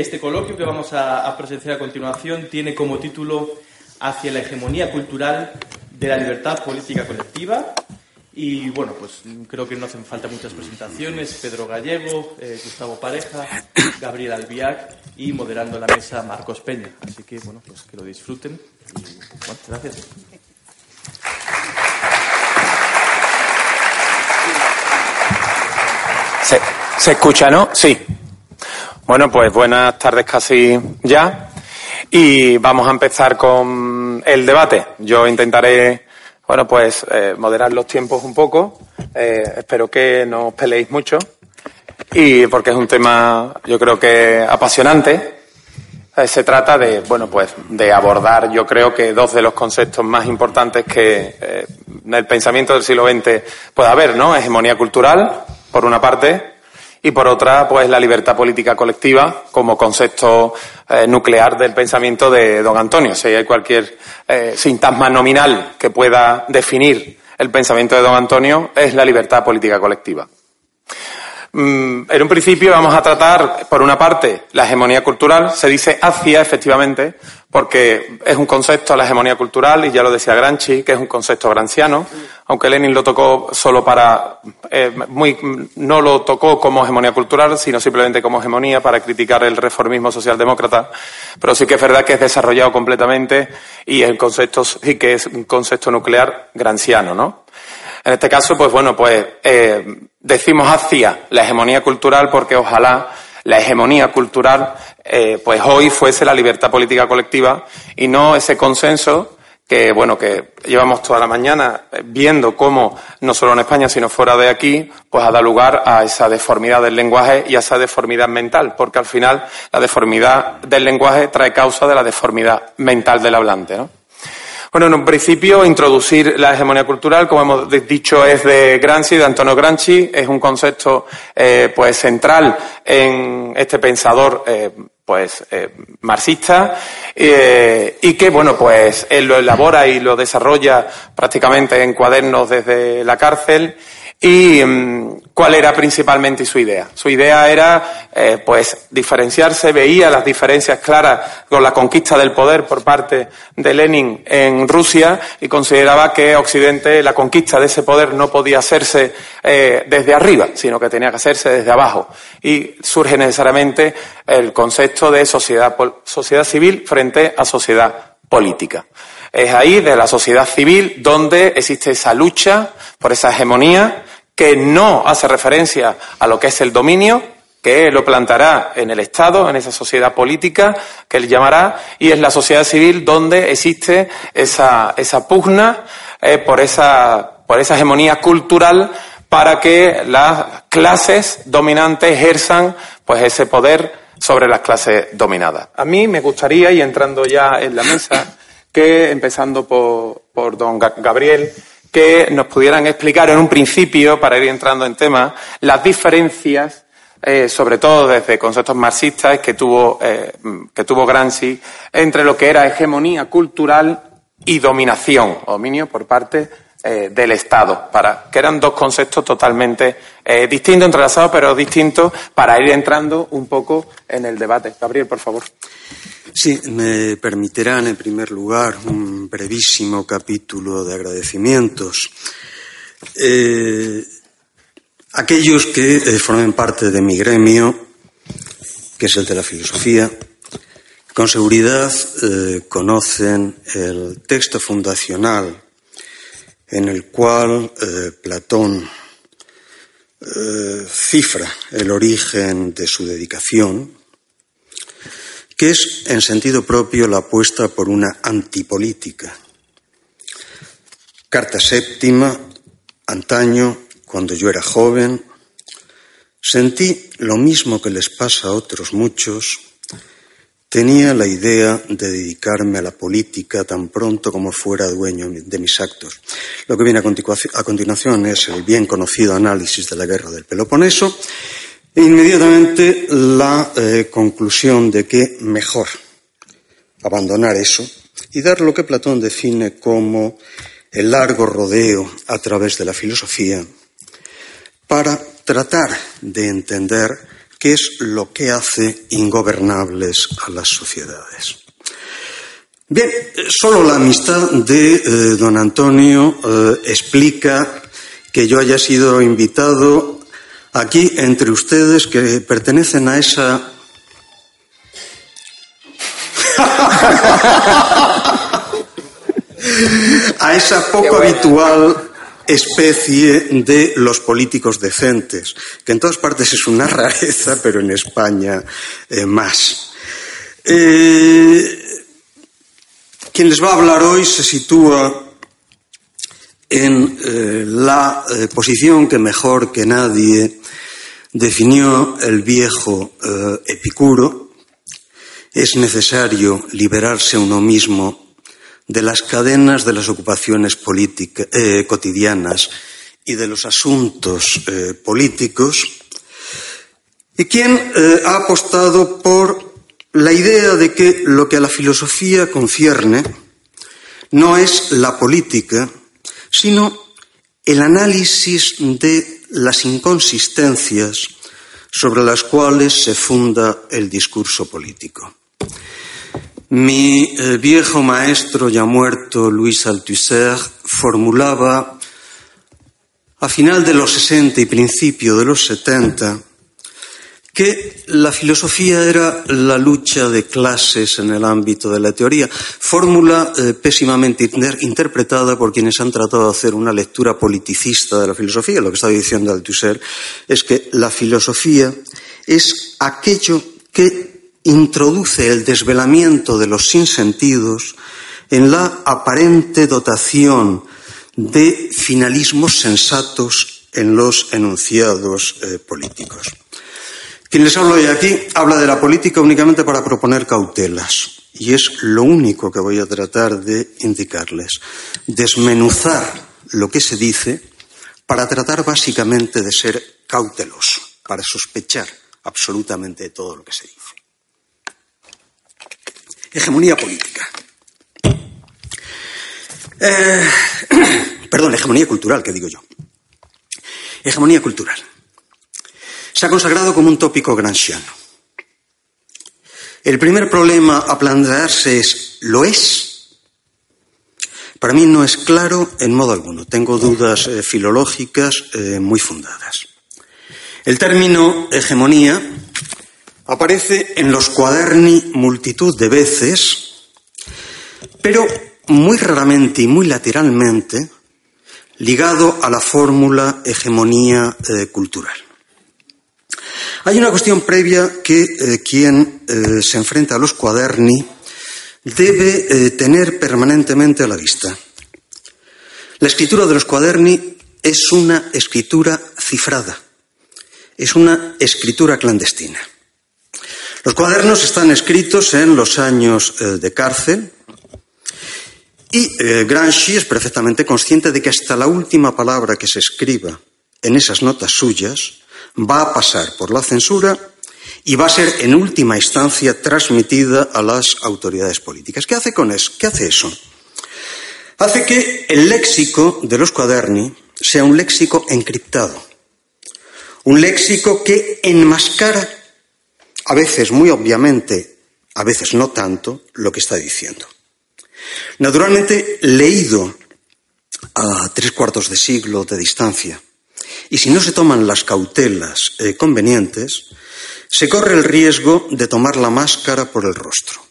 Este, coloquio que vamos a, presenciar a continuación tiene como título Hacia la hegemonía cultural de la libertad política colectiva. Y bueno, pues creo que no hacen falta muchas presentaciones. Pedro Gallego, eh, Gustavo Pareja, Gabriel Albiac y moderando la mesa Marcos Peña. Así que bueno, pues que lo disfruten. Y, gracias. Se, se escucha, ¿no? Sí. Bueno, pues buenas tardes casi ya. Y vamos a empezar con el debate. Yo intentaré, bueno, pues eh, moderar los tiempos un poco. Eh, espero que no os peleéis mucho. Y porque es un tema, yo creo que apasionante. Eh, se trata de, bueno, pues de abordar, yo creo que dos de los conceptos más importantes que eh, en el pensamiento del siglo XX puede haber, ¿no? Hegemonía cultural, por una parte, y por otra, pues la libertad política colectiva como concepto eh, nuclear del pensamiento de don Antonio. Si hay cualquier eh, sintagma nominal que pueda definir el pensamiento de don Antonio, es la libertad política colectiva. Mm, en un principio vamos a tratar, por una parte, la hegemonía cultural. Se dice hacia, efectivamente, porque es un concepto, la hegemonía cultural, y ya lo decía Granchi, que es un concepto granciano, aunque Lenin lo tocó solo para, eh, muy, no lo tocó como hegemonía cultural, sino simplemente como hegemonía para criticar el reformismo socialdemócrata, pero sí que es verdad que es desarrollado completamente y el concepto que es un concepto nuclear granciano, ¿no? En este caso, pues bueno, pues eh, decimos hacia la hegemonía cultural porque ojalá la hegemonía cultural, eh, pues hoy fuese la libertad política colectiva y no ese consenso que, bueno, que llevamos toda la mañana viendo cómo, no solo en España, sino fuera de aquí, pues ha dado lugar a esa deformidad del lenguaje y a esa deformidad mental, porque al final la deformidad del lenguaje trae causa de la deformidad mental del hablante, ¿no? Bueno, en un principio, introducir la hegemonía cultural, como hemos dicho, es de Gramsci, de Antonio Gramsci, es un concepto eh, pues central en este pensador eh, pues eh, marxista y que bueno pues él lo elabora y lo desarrolla prácticamente en cuadernos desde la cárcel. Y mm, cuál era principalmente su idea. Su idea era, eh, pues, diferenciarse, veía las diferencias claras con la conquista del poder por parte de Lenin en Rusia y consideraba que Occidente, la conquista de ese poder no podía hacerse eh, desde arriba, sino que tenía que hacerse desde abajo. Y surge necesariamente el concepto de sociedad, sociedad civil frente a sociedad política. Es ahí, de la sociedad civil, donde existe esa lucha por esa hegemonía que no hace referencia a lo que es el dominio, que lo plantará en el Estado, en esa sociedad política que él llamará, y es la sociedad civil donde existe esa, esa pugna eh, por, esa, por esa hegemonía cultural para que las clases dominantes ejerzan pues ese poder sobre las clases dominadas. A mí me gustaría, y entrando ya en la mesa, que empezando por, por don Gabriel, que nos pudieran explicar en un principio, para ir entrando en tema, las diferencias, eh, sobre todo desde conceptos marxistas que tuvo, eh, que tuvo Gramsci, entre lo que era hegemonía cultural y dominación, dominio por parte eh, del Estado, para, que eran dos conceptos totalmente eh, distintos, entrelazados, pero distintos, para ir entrando un poco en el debate. Gabriel, por favor. Sí, me permitirán en primer lugar un brevísimo capítulo de agradecimientos. Eh, aquellos que formen parte de mi gremio, que es el de la filosofía, con seguridad conocen el texto fundacional en el cual eh, Platón eh, cifra el origen de su dedicación, que es en sentido propio la apuesta por una antipolítica. Carta séptima, antaño, cuando yo era joven, sentí lo mismo que les pasa a otros muchos, tenía la idea de dedicarme a la política tan pronto como fuera dueño de mis actos. Lo que viene a continuación es el bien conocido análisis de la guerra del Peloponeso e inmediatamente la eh, conclusión de que mejor abandonar eso y dar lo que Platón define como el largo rodeo a través de la filosofía para tratar de entender que es lo que hace ingobernables a las sociedades. Bien, solo la amistad de eh, don Antonio eh, explica que yo haya sido invitado aquí entre ustedes que pertenecen a esa a esa poco habitual especie de los políticos decentes, que en todas partes es una rareza, pero en España eh, más. Eh, quien les va a hablar hoy se sitúa en eh, la posición que mejor que nadie definió el viejo Epicuro. Es necesario liberarse uno mismo de las cadenas de las ocupaciones eh, cotidianas y de los asuntos eh, políticos, y quien eh, ha apostado por la idea de que lo que a la filosofía concierne no es la política, sino el análisis de las inconsistencias sobre las cuales se funda el discurso político. Mi eh, viejo maestro ya muerto, Luis Althusser, formulaba a final de los 60 y principio de los 70 que la filosofía era la lucha de clases en el ámbito de la teoría, fórmula eh, pésimamente interpretada por quienes han tratado de hacer una lectura politicista de la filosofía. Lo que estaba diciendo Althusser es que la filosofía es aquello que introduce el desvelamiento de los sinsentidos en la aparente dotación de finalismos sensatos en los enunciados eh, políticos. Quien les habla hoy aquí habla de la política únicamente para proponer cautelas. Y es lo único que voy a tratar de indicarles. Desmenuzar lo que se dice para tratar básicamente de ser cauteloso, para sospechar absolutamente de todo lo que se dice hegemonía política. Eh, perdón, hegemonía cultural, que digo yo. Hegemonía cultural. Se ha consagrado como un tópico granchiano. El primer problema a plantearse es, ¿lo es? Para mí no es claro en modo alguno. Tengo dudas eh, filológicas eh, muy fundadas. El término hegemonía Aparece en los cuaderni multitud de veces, pero muy raramente y muy lateralmente ligado a la fórmula hegemonía eh, cultural. Hay una cuestión previa que eh, quien eh, se enfrenta a los cuaderni debe tener permanentemente a la vista. La escritura de los cuaderni es una escritura cifrada, es una escritura clandestina. Los cuadernos están escritos en los años eh, de cárcel y eh, Gramsci es perfectamente consciente de que hasta la última palabra que se escriba en esas notas suyas va a pasar por la censura y va a ser en última instancia transmitida a las autoridades políticas. ¿Qué hace con eso? ¿Qué hace eso? Hace que el léxico de los cuaderni sea un léxico encriptado, un léxico que enmascara a veces muy obviamente, a veces no tanto, lo que está diciendo. Naturalmente, leído a tres cuartos de siglo de distancia, y si no se toman las cautelas eh, convenientes, se corre el riesgo de tomar la máscara por el rostro.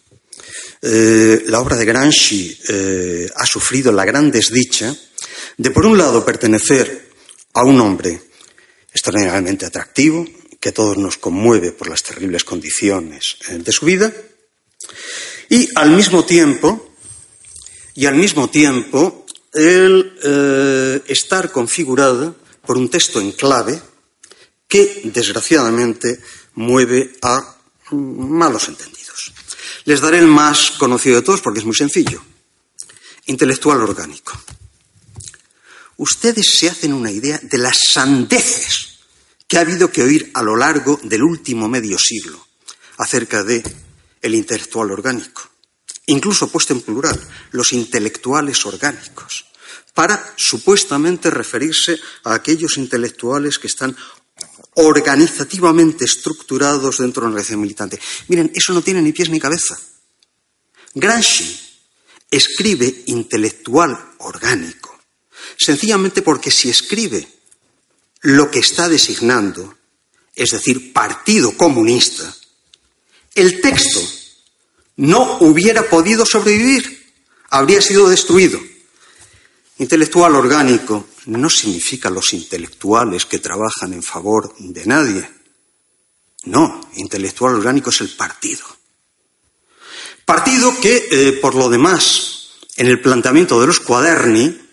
Eh, la obra de Gramsci eh, ha sufrido la gran desdicha de, por un lado, pertenecer a un hombre extraordinariamente atractivo, que a todos nos conmueve por las terribles condiciones eh, de su vida, y al mismo tiempo, y al mismo tiempo, el eh, estar configurada por un texto en clave que, desgraciadamente, mueve a malos entendidos. Les daré el más conocido de todos porque es muy sencillo. Intelectual orgánico. Ustedes se hacen una idea de las sandeces que ha habido que oír a lo largo del último medio siglo acerca de el intelectual orgánico, incluso puesto en plural, los intelectuales orgánicos, para supuestamente referirse a aquellos intelectuales que están organizativamente estructurados dentro de una organización militante. Miren, eso no tiene ni pies ni cabeza. Gramsci escribe intelectual orgánico, sencillamente porque si escribe lo que está designando, es decir, Partido Comunista, el texto no hubiera podido sobrevivir, habría sido destruido. Intelectual orgánico no significa los intelectuales que trabajan en favor de nadie. No, intelectual orgánico es el partido. Partido que, eh, por lo demás, en el planteamiento de los cuaderni,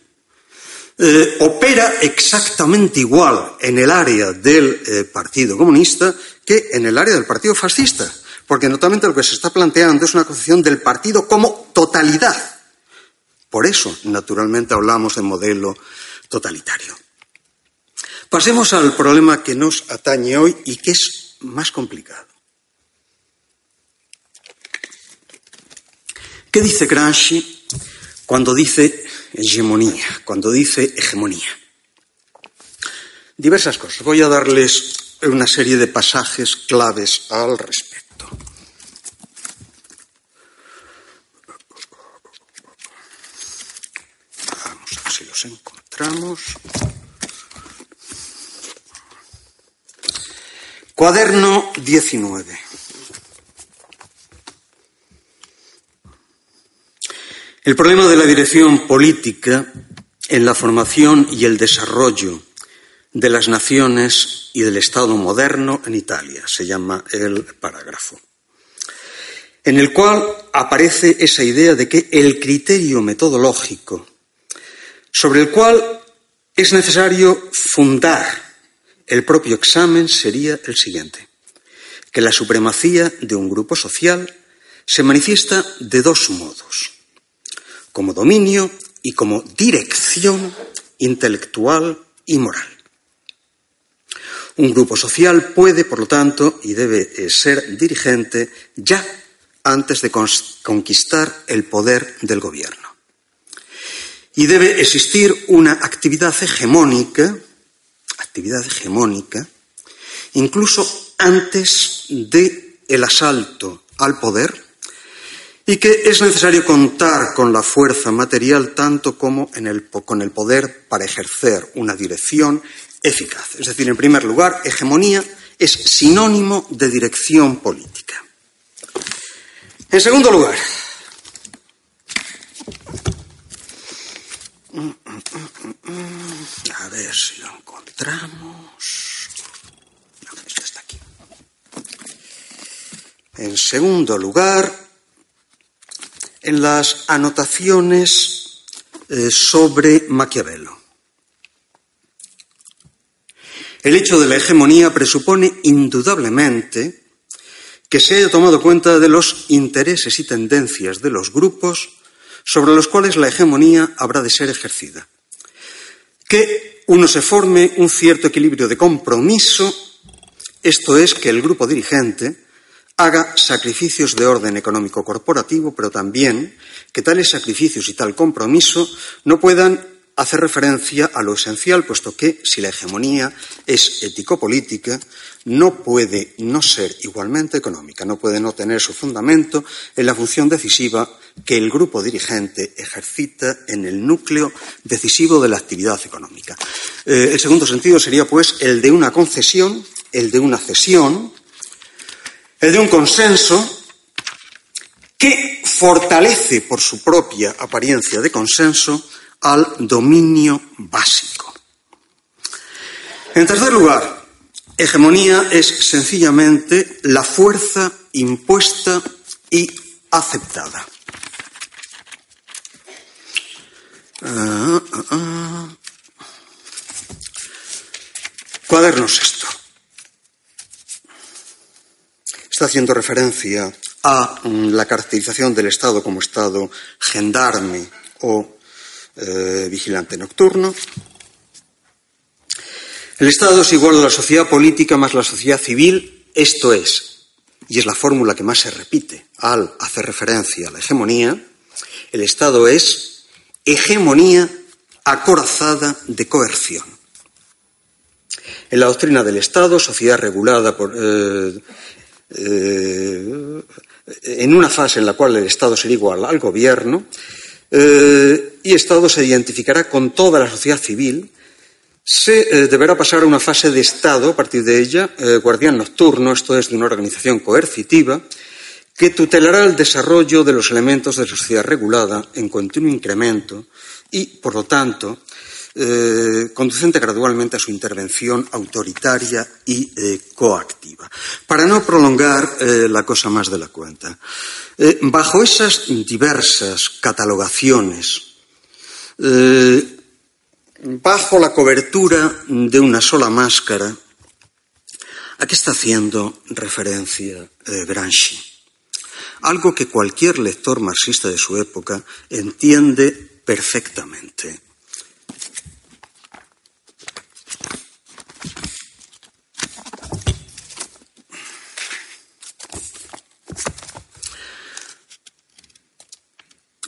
eh, opera exactamente igual en el área del eh, Partido Comunista que en el área del Partido Fascista, porque notablemente lo que se está planteando es una concepción del partido como totalidad. Por eso, naturalmente, hablamos de modelo totalitario. Pasemos al problema que nos atañe hoy y que es más complicado. ¿Qué dice Gramsci cuando dice hegemonía, cuando dice hegemonía? Diversas cosas. Voy a darles una serie de pasajes claves al respecto. Vamos a ver si los encontramos. Cuaderno 19. El problema de la dirección política en la formación y el desarrollo de las naciones y del Estado moderno en Italia, se llama el parágrafo, en el cual aparece esa idea de que el criterio metodológico sobre el cual es necesario fundar el propio examen sería el siguiente, que la supremacía de un grupo social se manifiesta de dos modos como dominio y como dirección intelectual y moral. Un grupo social puede, por lo tanto, y debe eh, ser dirigente ya antes de conquistar el poder del gobierno. Y debe existir una actividad hegemónica, actividad hegemónica, incluso antes del el asalto al poder y que es necesario contar con la fuerza material tanto como con el poder para ejercer una dirección eficaz. Es decir, en primer lugar, hegemonía es sinónimo de dirección política. En segundo lugar, a ver si lo encontramos. No, está aquí. En segundo lugar, en las anotaciones eh, sobre Maquiavelo. El hecho de la hegemonía presupone indudablemente que se haya tomado cuenta de los intereses y tendencias de los grupos sobre los cuales la hegemonía habrá de ser ejercida. Que uno se forme un cierto equilibrio de compromiso, esto es, que el grupo dirigente haga sacrificios de orden económico corporativo, pero también que tales sacrificios y tal compromiso no puedan hacer referencia a lo esencial, puesto que si la hegemonía es ético-política, no puede no ser igualmente económica, no puede no tener su fundamento en la función decisiva que el grupo dirigente ejercita en el núcleo decisivo de la actividad económica. Eh, el segundo sentido sería, pues, el de una concesión, el de una cesión, de un consenso que fortalece por su propia apariencia de consenso al dominio básico. En tercer lugar, hegemonía es sencillamente la fuerza impuesta y aceptada. Cuadernos esto está haciendo referencia a mm, la caracterización del Estado como Estado gendarme o eh, vigilante nocturno. El Estado es igual a la sociedad política más la sociedad civil, esto es, y es la fórmula que más se repite al hacer referencia a la hegemonía, el Estado es hegemonía acorazada de coerción. En la doctrina del Estado, sociedad regulada por, eh, eh, en una fase en la cual el Estado será igual al gobierno, eh, y Estado se identificará con toda la sociedad civil, se deberá pasar a una fase de Estado, a partir de ella, guardián nocturno, esto es de una organización coercitiva, que tutelará el desarrollo de los elementos de la sociedad regulada en continuo incremento y, por lo tanto, eh, conducente gradualmente a su intervención autoritaria y eh, coactiva. Para no prolongar eh, la cosa más de la cuenta, bajo esas diversas catalogaciones, bajo la cobertura de una sola máscara, ¿a qué está haciendo referencia Gramsci? Algo que cualquier lector marxista de su época entiende perfectamente.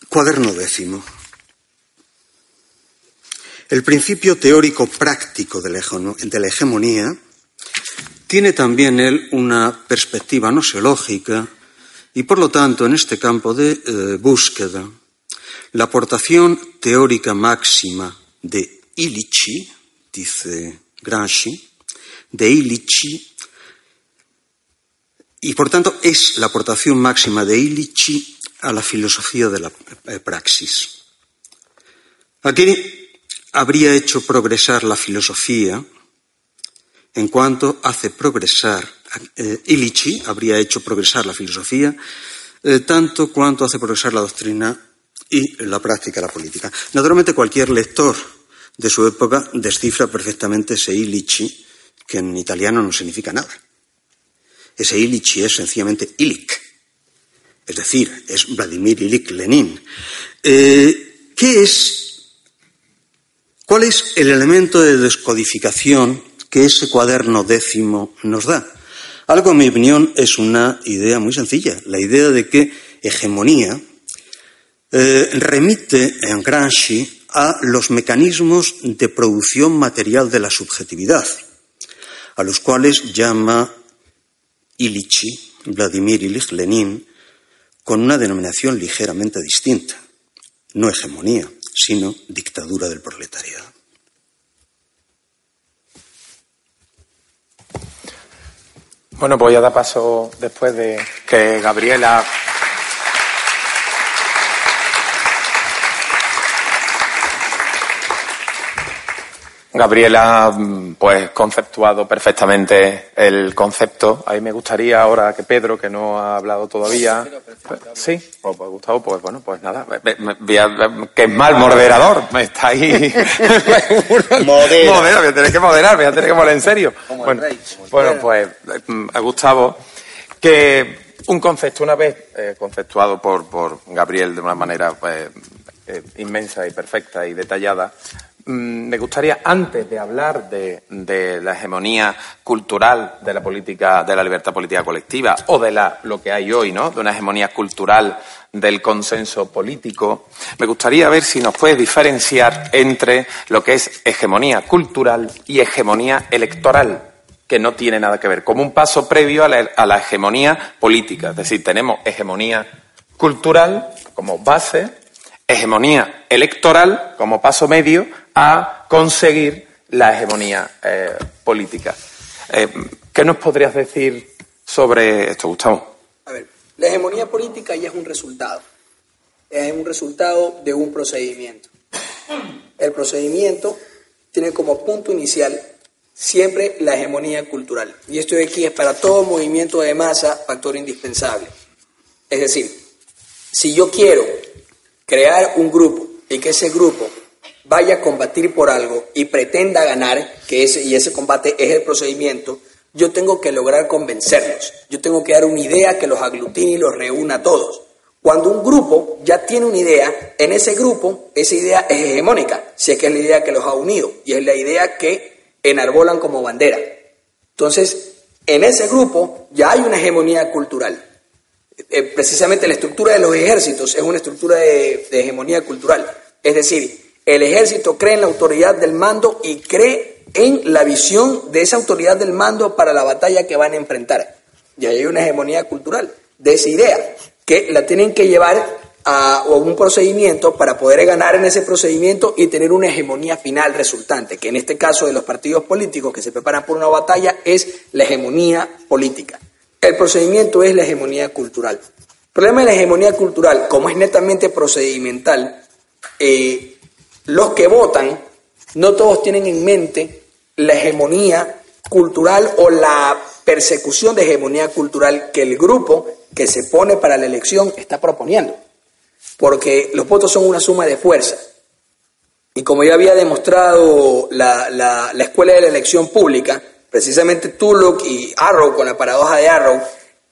Cuaderno décimo. El principio teórico práctico de la hegemonía tiene también él una perspectiva noseológica y, por lo tanto, en este campo de eh, búsqueda, la aportación teórica máxima de Illichi, dice Gramsci, de Illichi, y por tanto es la aportación máxima de Illichi a la filosofía de la eh, praxis. Aquí habría hecho progresar la filosofía en cuanto hace progresar, eh, habría hecho progresar la filosofía eh, tanto cuanto hace progresar la doctrina y la práctica la política. Naturalmente, cualquier lector de su época descifra perfectamente ese Illichi, que en italiano no significa nada. Ese Illichi es sencillamente Illich, es decir, es Vladimir Ilich Lenin. Eh, ¿Qué es? ¿Cuál es el elemento de descodificación que ese cuaderno décimo nos da? Algo, en mi opinión, es una idea muy sencilla, la idea de que hegemonía eh, remite en Gramsci a los mecanismos de producción material de la subjetividad, a los cuales llama Ilichi, Vladimir Ilich Lenin, con una denominación ligeramente distinta. No hegemonía, sino dictadura del proletariado. Bueno, voy a dar paso después de que Gabriela Gabriela ha mm, pues conceptuado perfectamente el concepto. A mí me gustaría ahora que Pedro, que no ha hablado todavía. Sí, pues, pues, Gustavo, pues bueno, pues nada. que es mal moderador, me está ahí. Modera. Modera, voy a tener que moderar, voy a tener que moderar en serio. Bueno, bueno, pues mm, Gustavo, que un concepto, una vez eh, conceptuado por, por Gabriel de una manera pues, eh, inmensa y perfecta y detallada, me gustaría, antes de hablar de, la hegemonía cultural de la política, de la libertad política colectiva, o de la, lo que hay hoy, ¿no? De una hegemonía cultural del consenso político, me gustaría ver si nos puede diferenciar entre lo que es hegemonía cultural y hegemonía electoral, que no tiene nada que ver, como un paso previo a la, a la hegemonía política. Es decir, tenemos hegemonía cultural como base, hegemonía electoral como paso medio a conseguir la hegemonía eh, política. Eh, ¿Qué nos podrías decir sobre esto, Gustavo? A ver, la hegemonía política ya es un resultado. Es un resultado de un procedimiento. El procedimiento tiene como punto inicial siempre la hegemonía cultural. Y esto de aquí es para todo movimiento de masa factor indispensable. Es decir, si yo quiero crear un grupo y que ese grupo vaya a combatir por algo y pretenda ganar, que ese, y ese combate es el procedimiento, yo tengo que lograr convencerlos. Yo tengo que dar una idea que los aglutine y los reúna a todos. Cuando un grupo ya tiene una idea, en ese grupo esa idea es hegemónica, si es que es la idea que los ha unido y es la idea que enarbolan como bandera. Entonces, en ese grupo ya hay una hegemonía cultural. Eh, precisamente la estructura de los ejércitos es una estructura de, hegemonía cultural. Es decir, el ejército cree en la autoridad del mando y cree en la visión de esa autoridad del mando para la batalla que van a enfrentar. Y ahí hay una hegemonía cultural de esa idea, que la tienen que llevar a, un procedimiento para poder ganar en ese procedimiento y tener una hegemonía final resultante, que en este caso de los partidos políticos que se preparan por una batalla es la hegemonía política. El procedimiento es la hegemonía cultural. El problema de la hegemonía cultural, como es netamente procedimental, eh, los que votan no todos tienen en mente la hegemonía cultural o la persecución de hegemonía cultural que el grupo que se pone para la elección está proponiendo. Porque los votos son una suma de fuerza. Y como ya había demostrado la, la Escuela de la Elección Pública, precisamente Tulloch y Arrow, con la paradoja de Arrow,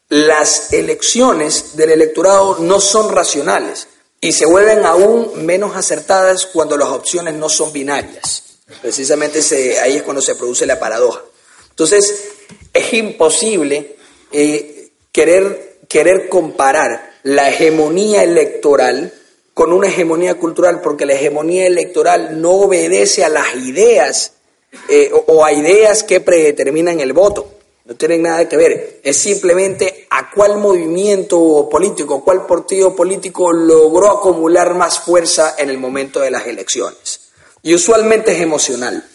las elecciones del electorado no son racionales y se vuelven aún menos acertadas cuando las opciones no son binarias. Precisamente ahí es cuando se produce la paradoja. Entonces, es imposible eh, querer, querer comparar la hegemonía electoral con una hegemonía cultural, porque la hegemonía electoral no obedece a las ideas eh, o a ideas que predeterminan el voto. No tienen nada que ver. Es simplemente a cuál movimiento político, cuál partido político logró acumular más fuerza en el momento de las elecciones. Y usualmente es emocional.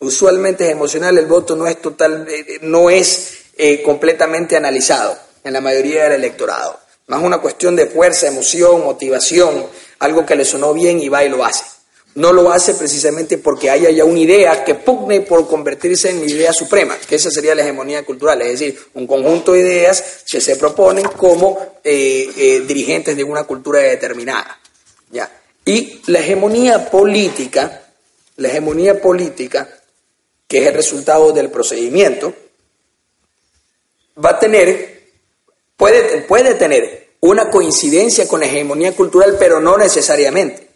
Usualmente es emocional, el voto no es total, eh, no es eh, completamente analizado en la mayoría del electorado. Más una cuestión de fuerza, emoción, motivación, algo que le sonó bien y va y lo hace no lo hace precisamente porque haya ya una idea que pugne por convertirse en idea suprema, que esa sería la hegemonía cultural, es decir, un conjunto de ideas que se proponen como eh, eh, dirigentes de una cultura determinada. ¿ya? Y la hegemonía política, la hegemonía política, que es el resultado del procedimiento, va a tener, puede, puede tener una coincidencia con la hegemonía cultural, pero no necesariamente.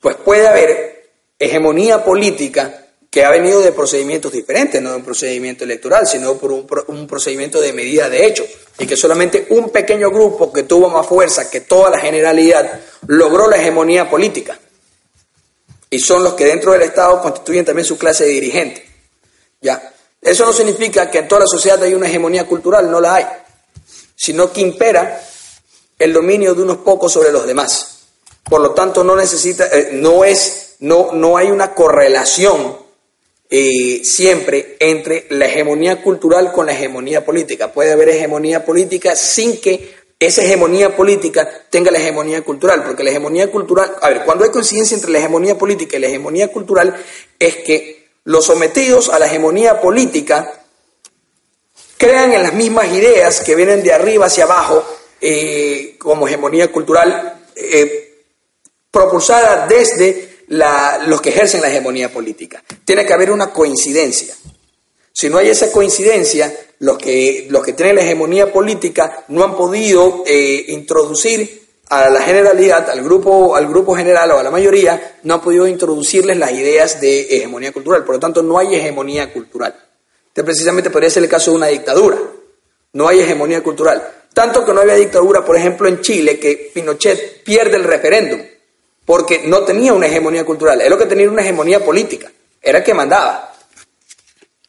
Pues puede haber hegemonía política que ha venido de procedimientos diferentes, no de un procedimiento electoral, sino por un, procedimiento de medida de hecho, y que solamente un pequeño grupo que tuvo más fuerza que toda la generalidad logró la hegemonía política. Y son los que dentro del Estado constituyen también su clase de dirigente. ¿Ya? Eso no significa que en toda la sociedad hay una hegemonía cultural, no la hay, sino que impera el dominio de unos pocos sobre los demás. Por lo tanto, no necesita, eh, no es, no, no hay una correlación eh, siempre entre la hegemonía cultural con la hegemonía política. Puede haber hegemonía política sin que esa hegemonía política tenga la hegemonía cultural, porque la hegemonía cultural, a ver, cuando hay coincidencia entre la hegemonía política y la hegemonía cultural, es que los sometidos a la hegemonía política crean en las mismas ideas que vienen de arriba hacia abajo eh, como hegemonía cultural propulsada desde los que ejercen la hegemonía política. Tiene que haber una coincidencia. Si no hay esa coincidencia, los que, los que tienen la hegemonía política no han podido eh, introducir a la generalidad, al grupo, al grupo general o a la mayoría, no han podido introducirles las ideas de hegemonía cultural. Por lo tanto, no hay hegemonía cultural. Este precisamente podría ser el caso de una dictadura. No hay hegemonía cultural. Tanto que no había dictadura, por ejemplo, en Chile, que Pinochet pierde el referéndum porque no tenía una hegemonía cultural, él lo que tenía una hegemonía política, era que mandaba,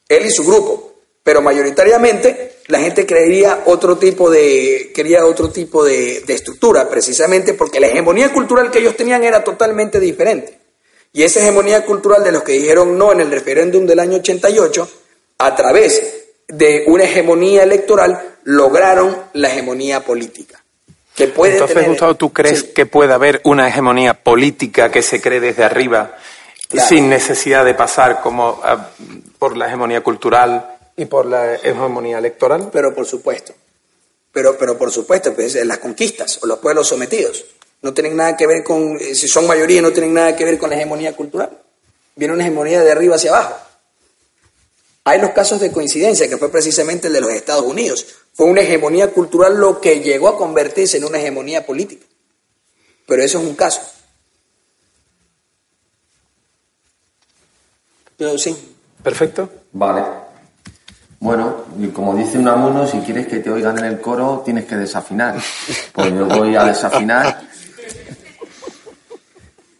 él y su grupo, pero mayoritariamente la gente creería otro tipo de, quería otro tipo de, de estructura, precisamente porque la hegemonía cultural que ellos tenían era totalmente diferente. Y esa hegemonía cultural de los que dijeron no en el referéndum del año 88, a través de una hegemonía electoral, lograron la hegemonía política. Entonces, Gustavo, ¿tú crees que puede haber una hegemonía política que se cree desde arriba sin necesidad de pasar como ah, por la hegemonía cultural y por la hegemonía electoral? Pero por supuesto. Pero, pero por supuesto, pues, las conquistas o los pueblos sometidos no tienen nada que ver con, eh, si son mayoría, no tienen nada que ver con la hegemonía cultural. Viene una hegemonía de arriba hacia abajo. Hay los casos de coincidencia, que fue precisamente el de los Estados Unidos. Fue una hegemonía cultural lo que llegó a convertirse en una hegemonía política. Pero eso es un caso. Pero sí. Perfecto. Vale. Bueno, y como dice un amuno, si quieres que te oigan en el coro, tienes que desafinar. Pues yo voy a desafinar.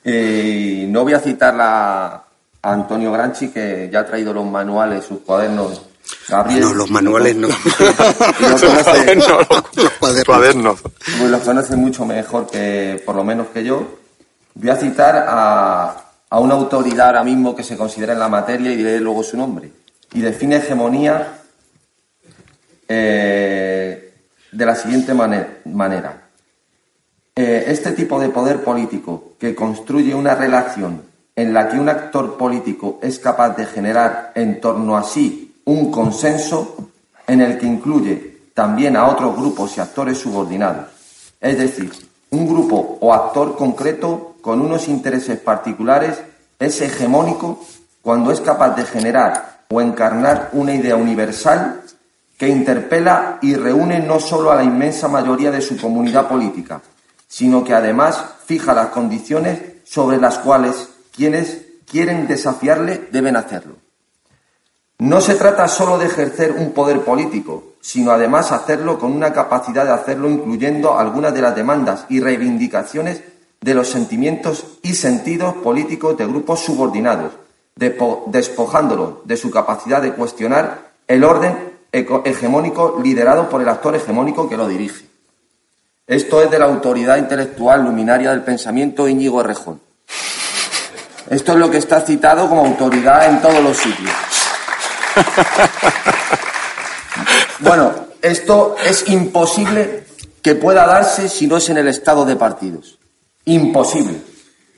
Eh, no voy a citar la, a Antonio Granchi, que ya ha traído los manuales, sus cuadernos. Gabriel, no, los manuales no. los, los cuadernos. Pues los conoce mucho mejor que, por lo menos que yo. Voy a citar a, a una autoridad ahora mismo que se considera en la materia y diré luego su nombre. Y define hegemonía eh, de la siguiente manera. Eh, este tipo de poder político que construye una relación en la que un actor político es capaz de generar en torno a sí un consenso en el que incluye también a otros grupos y actores subordinados. Es decir, un grupo o actor concreto con unos intereses particulares es hegemónico cuando es capaz de generar o encarnar una idea universal que interpela y reúne no solo a la inmensa mayoría de su comunidad política, sino que además fija las condiciones sobre las cuales quienes quieren desafiarle deben hacerlo. No se trata solo de ejercer un poder político, sino además hacerlo con una capacidad de hacerlo incluyendo algunas de las demandas y reivindicaciones de los sentimientos y sentidos políticos de grupos subordinados, despojándolo de su capacidad de cuestionar el orden hegemónico liderado por el actor hegemónico que lo dirige. Esto es de la autoridad intelectual luminaria del pensamiento Íñigo Errejón. Esto es lo que está citado como autoridad en todos los sitios. Bueno, esto es imposible que pueda darse si no es en el estado de partidos. Imposible.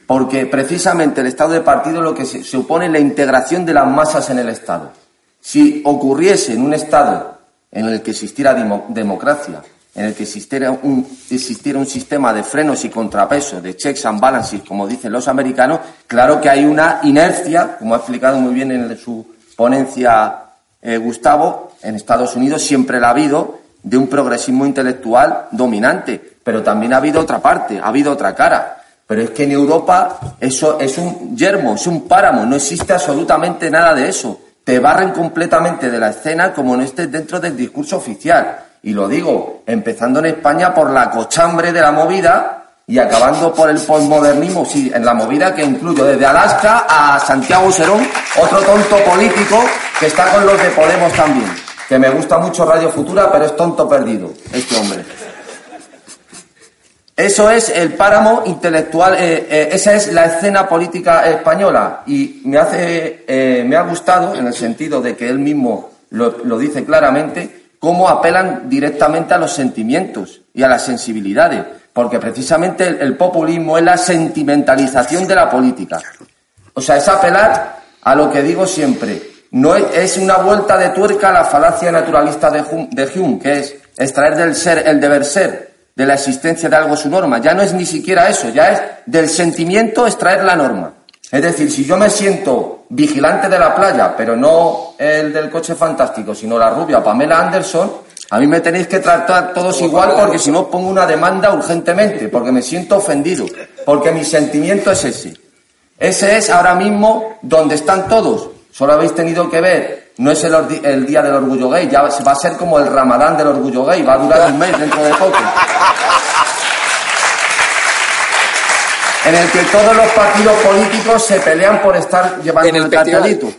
Porque precisamente el estado de partidos lo que se supone la integración de las masas en el Estado. Si ocurriese en un Estado en el que existiera democracia, en el que existiera un, existiera un sistema de frenos y contrapesos, de checks and balances, como dicen los americanos, claro que hay una inercia, como ha explicado muy bien en su ponencia eh, Gustavo, en Estados Unidos siempre la ha habido, de un progresismo intelectual dominante, pero también ha habido otra parte, ha habido otra cara. Pero es que en Europa eso es un yermo, es un páramo, no existe absolutamente nada de eso. Te barren completamente de la escena como no estés dentro del discurso oficial. Y lo digo, empezando en España por la cochambre de la movida y acabando por el postmodernismo, sí, en la movida que incluyo desde Alaska a Santiago Serón, otro tonto político que está con los de Podemos también. Que me gusta mucho Radio Futura, pero es tonto perdido, este hombre. Eso es el páramo intelectual, eh, eh, esa es la escena política española. Y me, hace, eh, me ha gustado, en el sentido de que él mismo lo, dice claramente, cómo apelan directamente a los sentimientos y a las sensibilidades, porque precisamente el populismo es la sentimentalización de la política. O sea, es apelar a lo que digo siempre, no es una vuelta de tuerca a la falacia naturalista de Hume, que es extraer del ser el deber ser, de la existencia de algo su norma. Ya no es ni siquiera eso, ya es del sentimiento extraer la norma. Es decir, si yo me siento vigilante de la playa, pero no el del coche fantástico, sino la rubia Pamela Anderson, a mí me tenéis que tratar todos igual porque si no pongo una demanda urgentemente, porque me siento ofendido, porque mi sentimiento es ese. Ese es ahora mismo donde están todos. Solo habéis tenido que ver, no es el, día del orgullo gay, ya va a ser como el ramadán del orgullo gay, va a durar un mes dentro de poco. En el que todos los partidos políticos se pelean por estar llevando el, cartelito.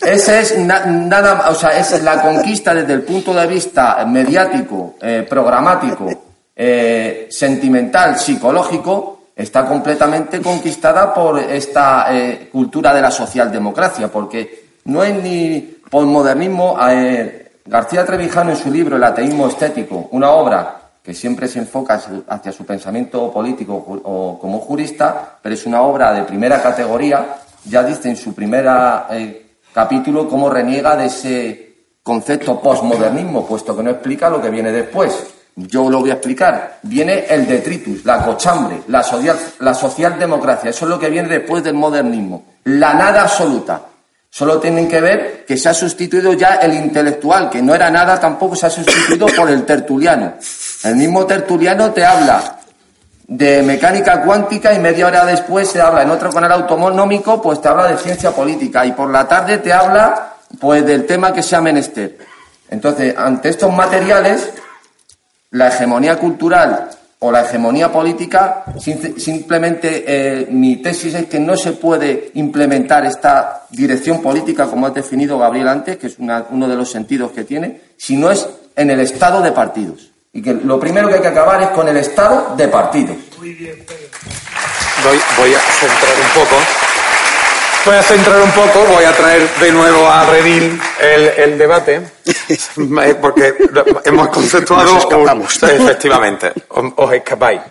Ese es nada, o sea, es la conquista desde el punto de vista mediático, eh, programático, eh, sentimental, psicológico, está completamente conquistada por esta eh, cultura de la socialdemocracia, porque no es ni posmodernismo. García Trevijano en su libro El ateísmo estético, una obra que siempre se enfoca hacia su pensamiento político o como jurista, pero es una obra de primera categoría, ya dice en su primer eh, capítulo cómo reniega de ese concepto posmodernismo, puesto que no explica lo que viene después. Yo lo voy a explicar. Viene el detritus, la cochambre, la, social, la socialdemocracia. Eso es lo que viene después del modernismo. La nada absoluta. Solo tienen que ver que se ha sustituido ya el intelectual, que no era nada tampoco, se ha sustituido por el tertuliano. El mismo tertuliano te habla de mecánica cuántica y media hora después se habla en otro canal autonómico, pues te habla de ciencia política y por la tarde te habla pues del tema que sea menester. Entonces, ante estos materiales, la hegemonía cultural o la hegemonía política, simplemente eh, mi tesis es que no se puede implementar esta dirección política como ha definido Gabriel antes, que es uno de los sentidos que tiene, si no es en el estado de partidos. Y que lo primero que hay que acabar es con el estado de. Muy bien, voy, voy a centrar un poco. Voy a centrar un poco, voy a traer de nuevo a Redil el, debate, porque hemos conceptuado... Nos escapamos. efectivamente, os, escapáis.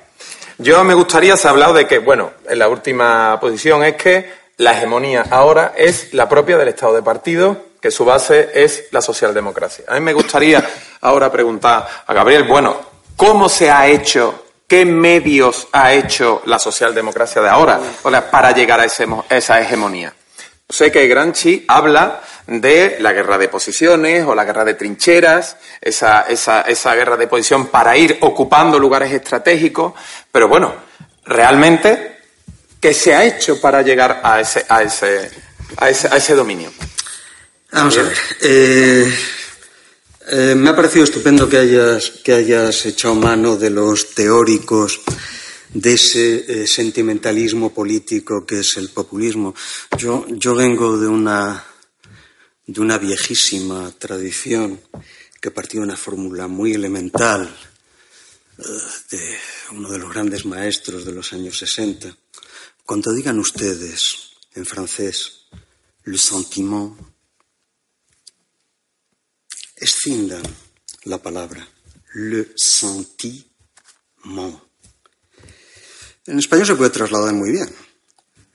Yo me gustaría, se ha hablado de que, bueno, en la última posición es que la hegemonía ahora es la propia del Estado de partido, que su base es la socialdemocracia. A mí me gustaría ahora preguntar a Gabriel, bueno, ¿cómo se ha hecho ¿Qué medios ha hecho la socialdemocracia de ahora para llegar a, esa hegemonía? Sé que Granchi habla de la guerra de posiciones o la guerra de trincheras, esa, guerra de posición para ir ocupando lugares estratégicos, pero bueno, realmente, ¿qué se ha hecho para llegar a ese, a ese, a ese, dominio? Vamos a ver. Eh, eh, me ha parecido estupendo que hayas, que hayas echado mano de los teóricos de ese eh, sentimentalismo político que es el populismo. Yo, yo vengo de una, de una viejísima tradición que partió de una fórmula muy elemental de uno de los grandes maestros de los años 60. Cuando digan ustedes en francés le sentiment, escindan la palabra le sentiment. En español se puede trasladar muy bien.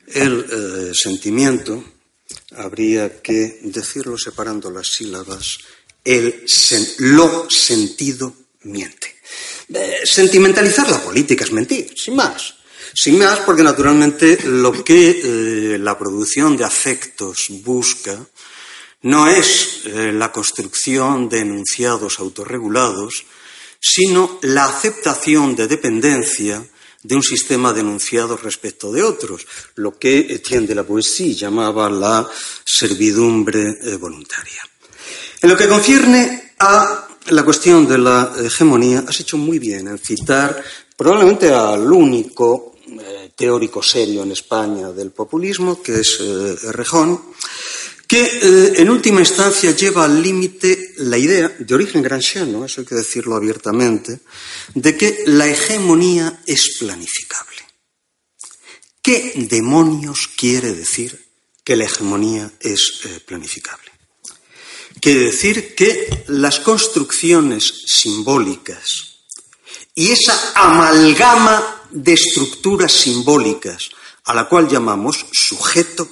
El eh, sentimiento habría que decirlo separando las sílabas. El lo sentido miente. Eh, sentimentalizar la política es mentir, sin más. Sin más, porque naturalmente lo que eh, la producción de afectos busca no es eh, la construcción de enunciados autorregulados, sino la aceptación de dependencia de un sistema de enunciados respecto de otros, lo que Etienne de la Poesía llamaba la servidumbre eh, voluntaria. En lo que concierne a la cuestión de la hegemonía, has hecho muy bien en citar probablemente al único eh, teórico serio en España del populismo, que es Rejón, que eh, en última instancia lleva al límite la idea, de origen granchiano, eso hay que decirlo abiertamente, de que la hegemonía es planificable. ¿Qué demonios quiere decir que la hegemonía es eh, planificable? Quiere decir que las construcciones simbólicas y esa amalgama de estructuras simbólicas a la cual llamamos sujeto,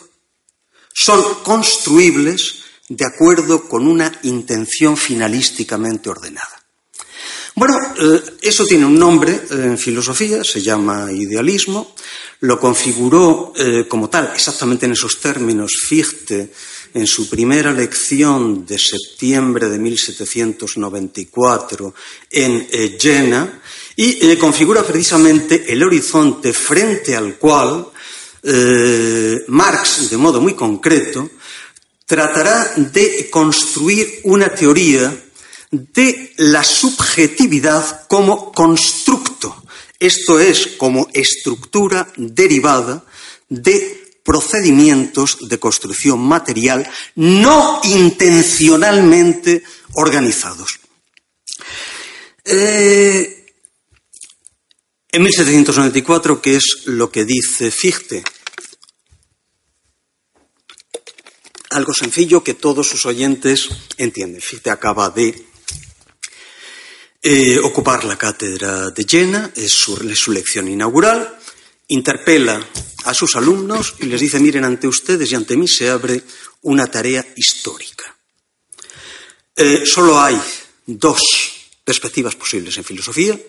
son construibles de acuerdo con una intención finalísticamente ordenada. Bueno, eh, eso tiene un nombre eh, en filosofía, se llama idealismo, lo configuró eh, como tal, exactamente en esos términos, Fichte en su primera lección de septiembre de 1794 en Jena, y configura precisamente el horizonte frente al cual eh, Marx, de modo muy concreto, tratará de construir una teoría de la subjetividad como constructo, esto es, como estructura derivada de procedimientos de construcción material no intencionalmente organizados. Eh, en 1794, ¿qué es lo que dice Fichte? Algo sencillo que todos sus oyentes entienden. Fichte acaba de eh, ocupar la cátedra de Jena, es su, lección inaugural, interpela a sus alumnos y les dice, miren, ante ustedes y ante mí se abre una tarea histórica. Eh, solo hay dos perspectivas posibles en filosofía,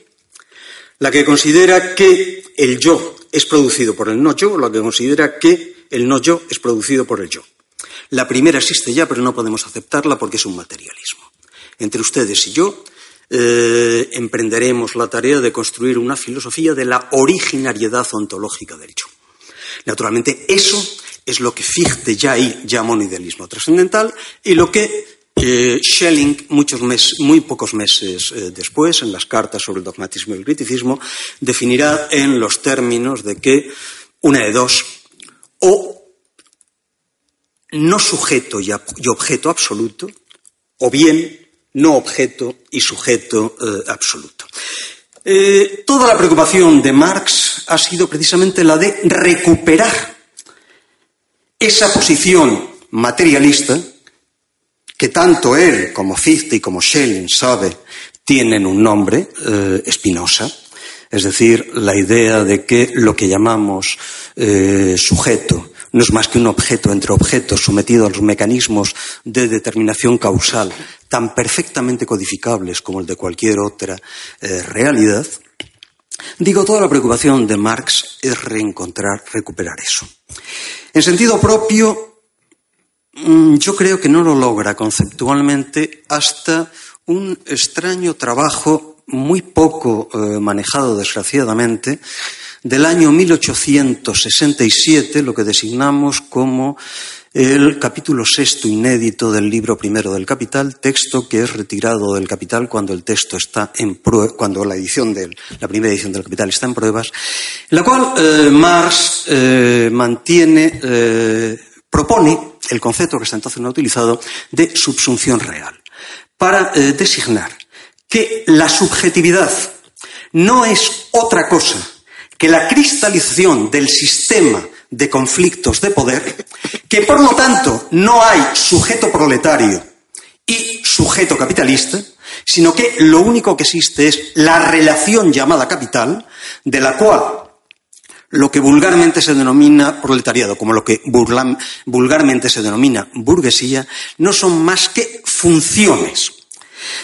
la que considera que el yo es producido por el no yo, o la que considera que el no yo es producido por el yo. La primera existe ya, pero no podemos aceptarla porque es un materialismo. Entre ustedes y yo eh, emprenderemos la tarea de construir una filosofía de la originariedad ontológica del yo. Naturalmente, eso es lo que Fichte ya ahí llama un idealismo trascendental y lo que Eh, Schelling, muchos muy pocos meses eh, después, en las cartas sobre el dogmatismo y el criticismo, definirá en los términos de que una de dos, o no sujeto y, objeto absoluto, o bien no objeto y sujeto eh, absoluto. toda la preocupación de Marx ha sido precisamente la de recuperar esa posición materialista que tanto él como Fichte y como Schelling sabe tienen un nombre, eh, Spinoza, es decir, la idea de que lo que llamamos eh, sujeto no es más que un objeto entre objetos sometido a los mecanismos de determinación causal tan perfectamente codificables como el de cualquier otra eh, realidad, digo, toda la preocupación de Marx es reencontrar, recuperar eso. En sentido propio, yo creo que no lo logra conceptualmente hasta un extraño trabajo muy poco eh, manejado, desgraciadamente, del año 1867, lo que designamos como el capítulo sexto inédito del libro primero del Capital, texto que es retirado del Capital cuando el texto está en cuando la edición del, la primera edición del Capital está en pruebas, en la cual eh, Marx eh, mantiene propone el concepto que hasta entonces no ha utilizado de subsunción real, para eh, designar que la subjetividad no es otra cosa que la cristalización del sistema de conflictos de poder, que por lo tanto no hay sujeto proletario y sujeto capitalista, sino que lo único que existe es la relación llamada capital, de la cual lo que vulgarmente se denomina proletariado, como lo que vulgarmente se denomina burguesía, no son más que funciones.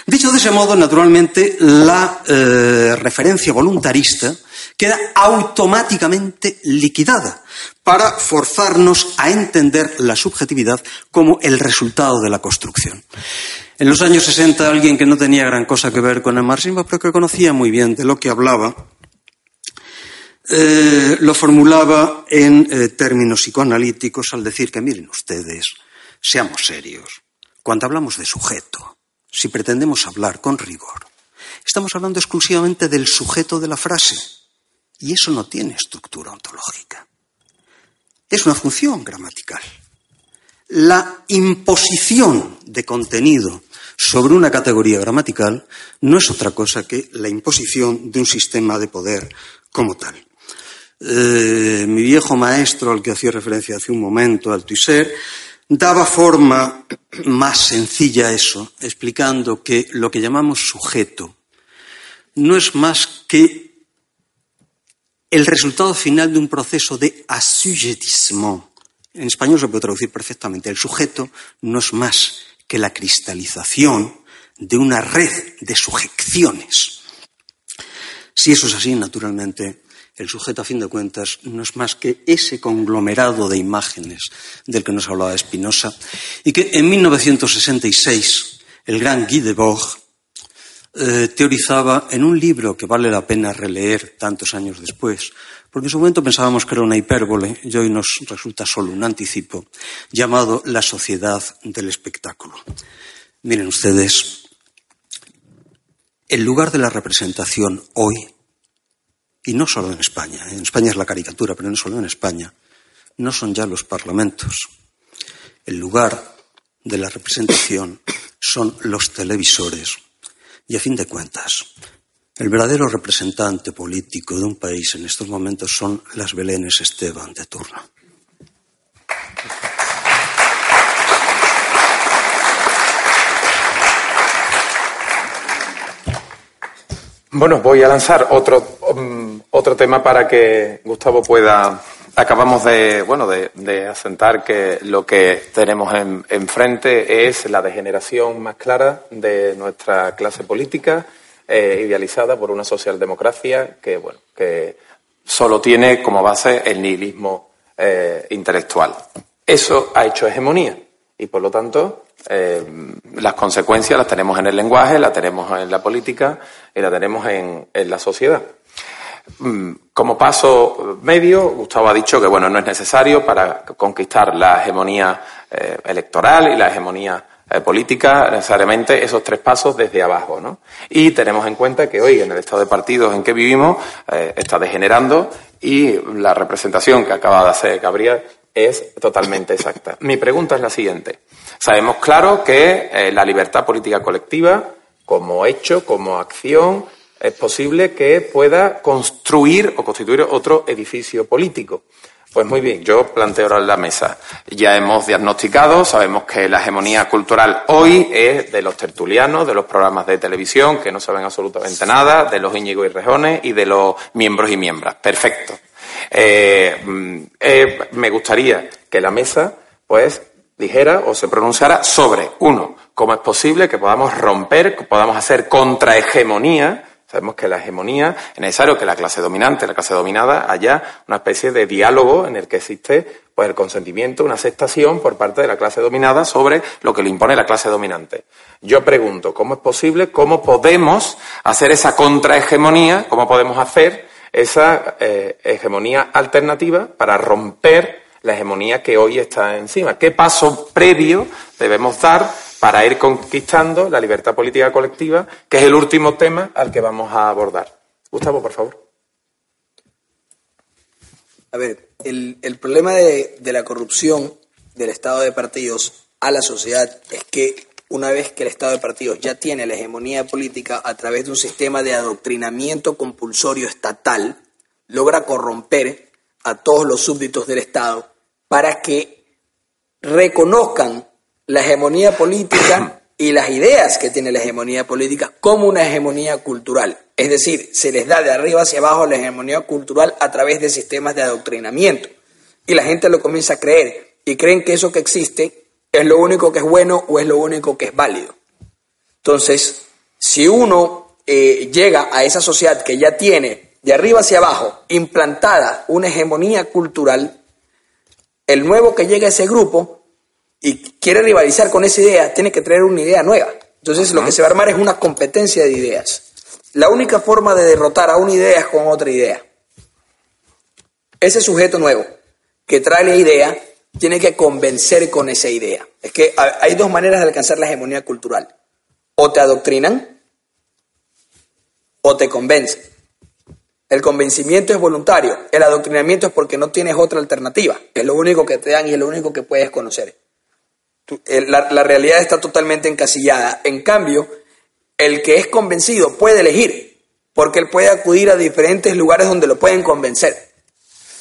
Dicho de ese modo, naturalmente, la eh, referencia voluntarista queda automáticamente liquidada para forzarnos a entender la subjetividad como el resultado de la construcción. En los años 60, alguien que no tenía gran cosa que ver con el marxismo, pero que conocía muy bien de lo que hablaba, eh, lo formulaba en eh, términos psicoanalíticos al decir que, miren ustedes, seamos serios. Cuando hablamos de sujeto, si pretendemos hablar con rigor, estamos hablando exclusivamente del sujeto de la frase. Y eso no tiene estructura ontológica. Es una función gramatical. La imposición de contenido sobre una categoría gramatical no es otra cosa que la imposición de un sistema de poder como tal. Eh, mi viejo maestro, al que hacía referencia hace un momento, Althusser, daba forma más sencilla a eso, explicando que lo que llamamos sujeto no es más que el resultado final de un proceso de assujettissement. En español se puede traducir perfectamente. El sujeto no es más que la cristalización de una red de sujeciones. Si eso es así, naturalmente, el sujeto, a fin de cuentas, no es más que ese conglomerado de imágenes del que nos hablaba Spinoza, y que en 1966 el gran Guy Debord eh, teorizaba en un libro que vale la pena releer tantos años después, porque en su momento pensábamos que era una hipérbole y hoy nos resulta solo un anticipo, llamado La sociedad del espectáculo. Miren ustedes, el lugar de la representación hoy y no solo en España, en España es la caricatura, pero no solo en España, no son ya los parlamentos. El lugar de la representación son los televisores. Y a fin de cuentas, el verdadero representante político de un país en estos momentos son las Belenes Esteban de turno. Bueno, voy a lanzar otro, um, otro tema para que Gustavo pueda. Acabamos de, bueno, de, asentar que lo que tenemos enfrente es la degeneración más clara de nuestra clase política, eh, idealizada por una socialdemocracia que, bueno, que solo tiene como base el nihilismo eh, intelectual. Eso ha hecho hegemonía y, por lo tanto, eh, las consecuencias las tenemos en el lenguaje, las tenemos en la política y las tenemos en, la sociedad. Mm, como paso medio, Gustavo ha dicho que bueno, no es necesario para conquistar la hegemonía eh, electoral y la hegemonía eh, política necesariamente esos tres pasos desde abajo. ¿no? Y tenemos en cuenta que hoy en el estado de partidos en que vivimos está degenerando y la representación que acaba de hacer Gabriel es totalmente exacta. Mi pregunta es la siguiente. Sabemos claro que eh, la libertad política colectiva, como hecho, como acción, es posible que pueda construir o constituir otro edificio político. Pues muy bien, yo planteo ahora la mesa. Ya hemos diagnosticado, sabemos que la hegemonía cultural hoy es de los tertulianos, de los programas de televisión que no saben absolutamente nada, de los Íñigo y Rejones y de los miembros y miembros. Perfecto. Eh, mm, eh, me gustaría que la mesa, pues, dijera o se pronunciara sobre, uno, cómo es posible que podamos romper, que podamos hacer contrahegemonía Sabemos que la hegemonía es necesario que la clase dominante, la clase dominada, haya una especie de diálogo en el que existe pues, el consentimiento, una aceptación por parte de la clase dominada sobre lo que le impone la clase dominante. Yo pregunto, ¿cómo es posible, cómo podemos hacer esa contrahegemonía, cómo podemos hacer esa eh, hegemonía alternativa para romper la hegemonía que hoy está encima? ¿Qué paso previo debemos dar para ir conquistando la libertad política colectiva, que es el último tema al que vamos a abordar. Gustavo, por favor. A ver, el, problema de, de la corrupción del Estado de partidos a la sociedad es que una vez que el Estado de partidos ya tiene la hegemonía política a través de un sistema de adoctrinamiento compulsorio estatal, logra corromper a todos los súbditos del Estado para que reconozcan la hegemonía política y las ideas que tiene la hegemonía política como una hegemonía cultural. Es decir, se les da de arriba hacia abajo la hegemonía cultural a través de sistemas de adoctrinamiento. Y la gente lo comienza a creer y creen que eso que existe es lo único que es bueno o es lo único que es válido. Entonces, si uno eh, llega a esa sociedad que ya tiene de arriba hacia abajo implantada una hegemonía cultural, el nuevo que llega a ese grupo y quiere rivalizar con esa idea, tiene que traer una idea nueva. Entonces lo que se va a armar es una competencia de ideas. La única forma de derrotar a una idea es con otra idea. Ese sujeto nuevo que trae la idea tiene que convencer con esa idea. Es que hay dos maneras de alcanzar la hegemonía cultural. O te adoctrinan o te convencen. El convencimiento es voluntario, el adoctrinamiento es porque no tienes otra alternativa. Es lo único que te dan y es lo único que puedes conocer. La, realidad está totalmente encasillada. En cambio, el que es convencido puede elegir, porque él puede acudir a diferentes lugares donde lo pueden convencer.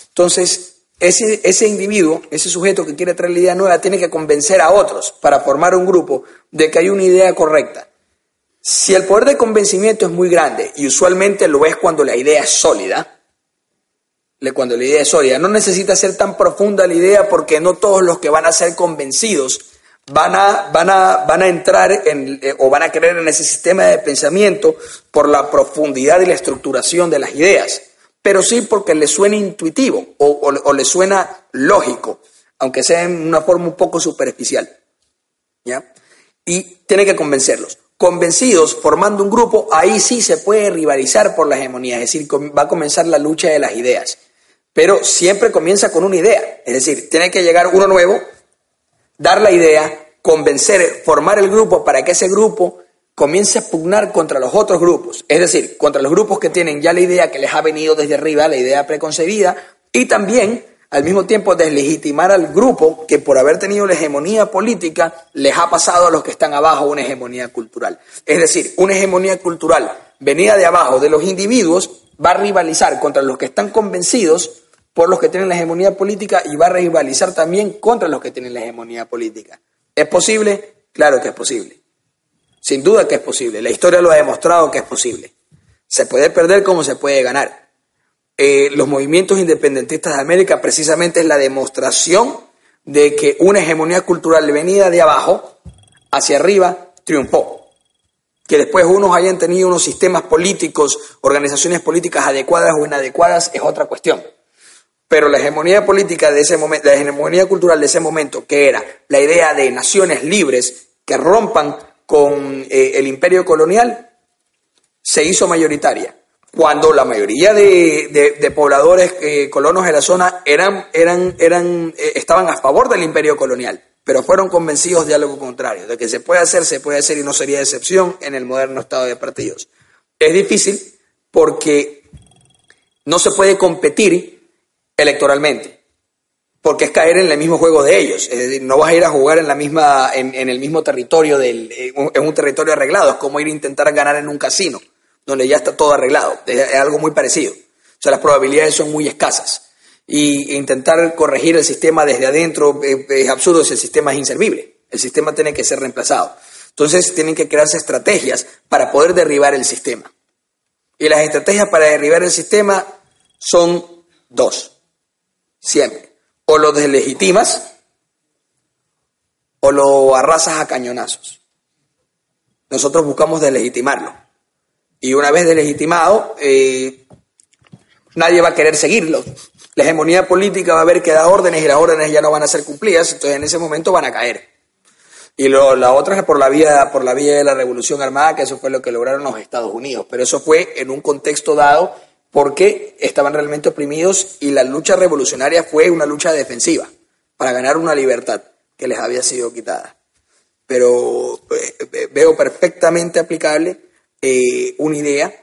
Entonces, ese, ese individuo, ese sujeto que quiere traer la idea nueva, tiene que convencer a otros para formar un grupo de que hay una idea correcta. Si el poder de convencimiento es muy grande, y usualmente lo es cuando la idea es sólida, cuando la idea es sólida, no necesita ser tan profunda la idea porque no todos los que van a ser convencidos van a, van a, van a entrar en, eh, o van a creer en ese sistema de pensamiento por la profundidad y la estructuración de las ideas, pero sí porque les suena intuitivo o, les suena lógico, aunque sea en una forma un poco superficial. ¿ya? Y tiene que convencerlos. Convencidos, formando un grupo, ahí sí se puede rivalizar por la hegemonía, es decir, va a comenzar la lucha de las ideas. Pero siempre comienza con una idea, es decir, tiene que llegar uno nuevo dar la idea, convencer, formar el grupo para que ese grupo comience a pugnar contra los otros grupos, es decir, contra los grupos que tienen ya la idea que les ha venido desde arriba, la idea preconcebida, y también al mismo tiempo deslegitimar al grupo que por haber tenido la hegemonía política les ha pasado a los que están abajo una hegemonía cultural. Es decir, una hegemonía cultural venida de abajo de los individuos va a rivalizar contra los que están convencidos por los que tienen la hegemonía política y va a rivalizar también contra los que tienen la hegemonía política. ¿Es posible? Claro que es posible. Sin duda que es posible. La historia lo ha demostrado que es posible. Se puede perder como se puede ganar. Eh, los movimientos independentistas de América precisamente es la demostración de que una hegemonía cultural venida de abajo hacia arriba triunfó. Que después unos hayan tenido unos sistemas políticos, organizaciones políticas adecuadas o inadecuadas es otra cuestión. Pero la hegemonía política de ese momento, la hegemonía cultural de ese momento, que era la idea de naciones libres que rompan con eh, el imperio colonial, se hizo mayoritaria. Cuando la mayoría de, pobladores eh, colonos de la zona eran, eran, eran, eh, estaban a favor del imperio colonial. pero fueron convencidos de algo contrario, de que se puede hacer, se puede hacer y no sería excepción en el moderno estado de partidos. Es difícil porque no se puede competir electoralmente, porque es caer en el mismo juego de ellos. No vas a ir a jugar en, la misma, en, el mismo territorio, del, en un territorio arreglado, es como ir a intentar ganar en un casino, donde ya está todo arreglado. Es, algo muy parecido. O sea, las probabilidades son muy escasas. Y intentar corregir el sistema desde adentro es, es absurdo si el sistema es inservible. El sistema tiene que ser reemplazado. Entonces tienen que crearse estrategias para poder derribar el sistema. Y las estrategias para derribar el sistema son dos, siempre. O lo deslegitimas o lo arrasas a cañonazos. Nosotros buscamos deslegitimarlo. Y una vez deslegitimado, eh, nadie va a querer seguirlo. La hegemonía política va a ver que da órdenes y las órdenes ya no van a ser cumplidas, entonces en ese momento van a caer. Y la otra es por la, vía, por la vía de la Revolución Armada, que eso fue lo que lograron los Estados Unidos. Pero eso fue en un contexto dado porque estaban realmente oprimidos y la lucha revolucionaria fue una lucha defensiva para ganar una libertad que les había sido quitada. Pero eh, veo perfectamente aplicable eh, una idea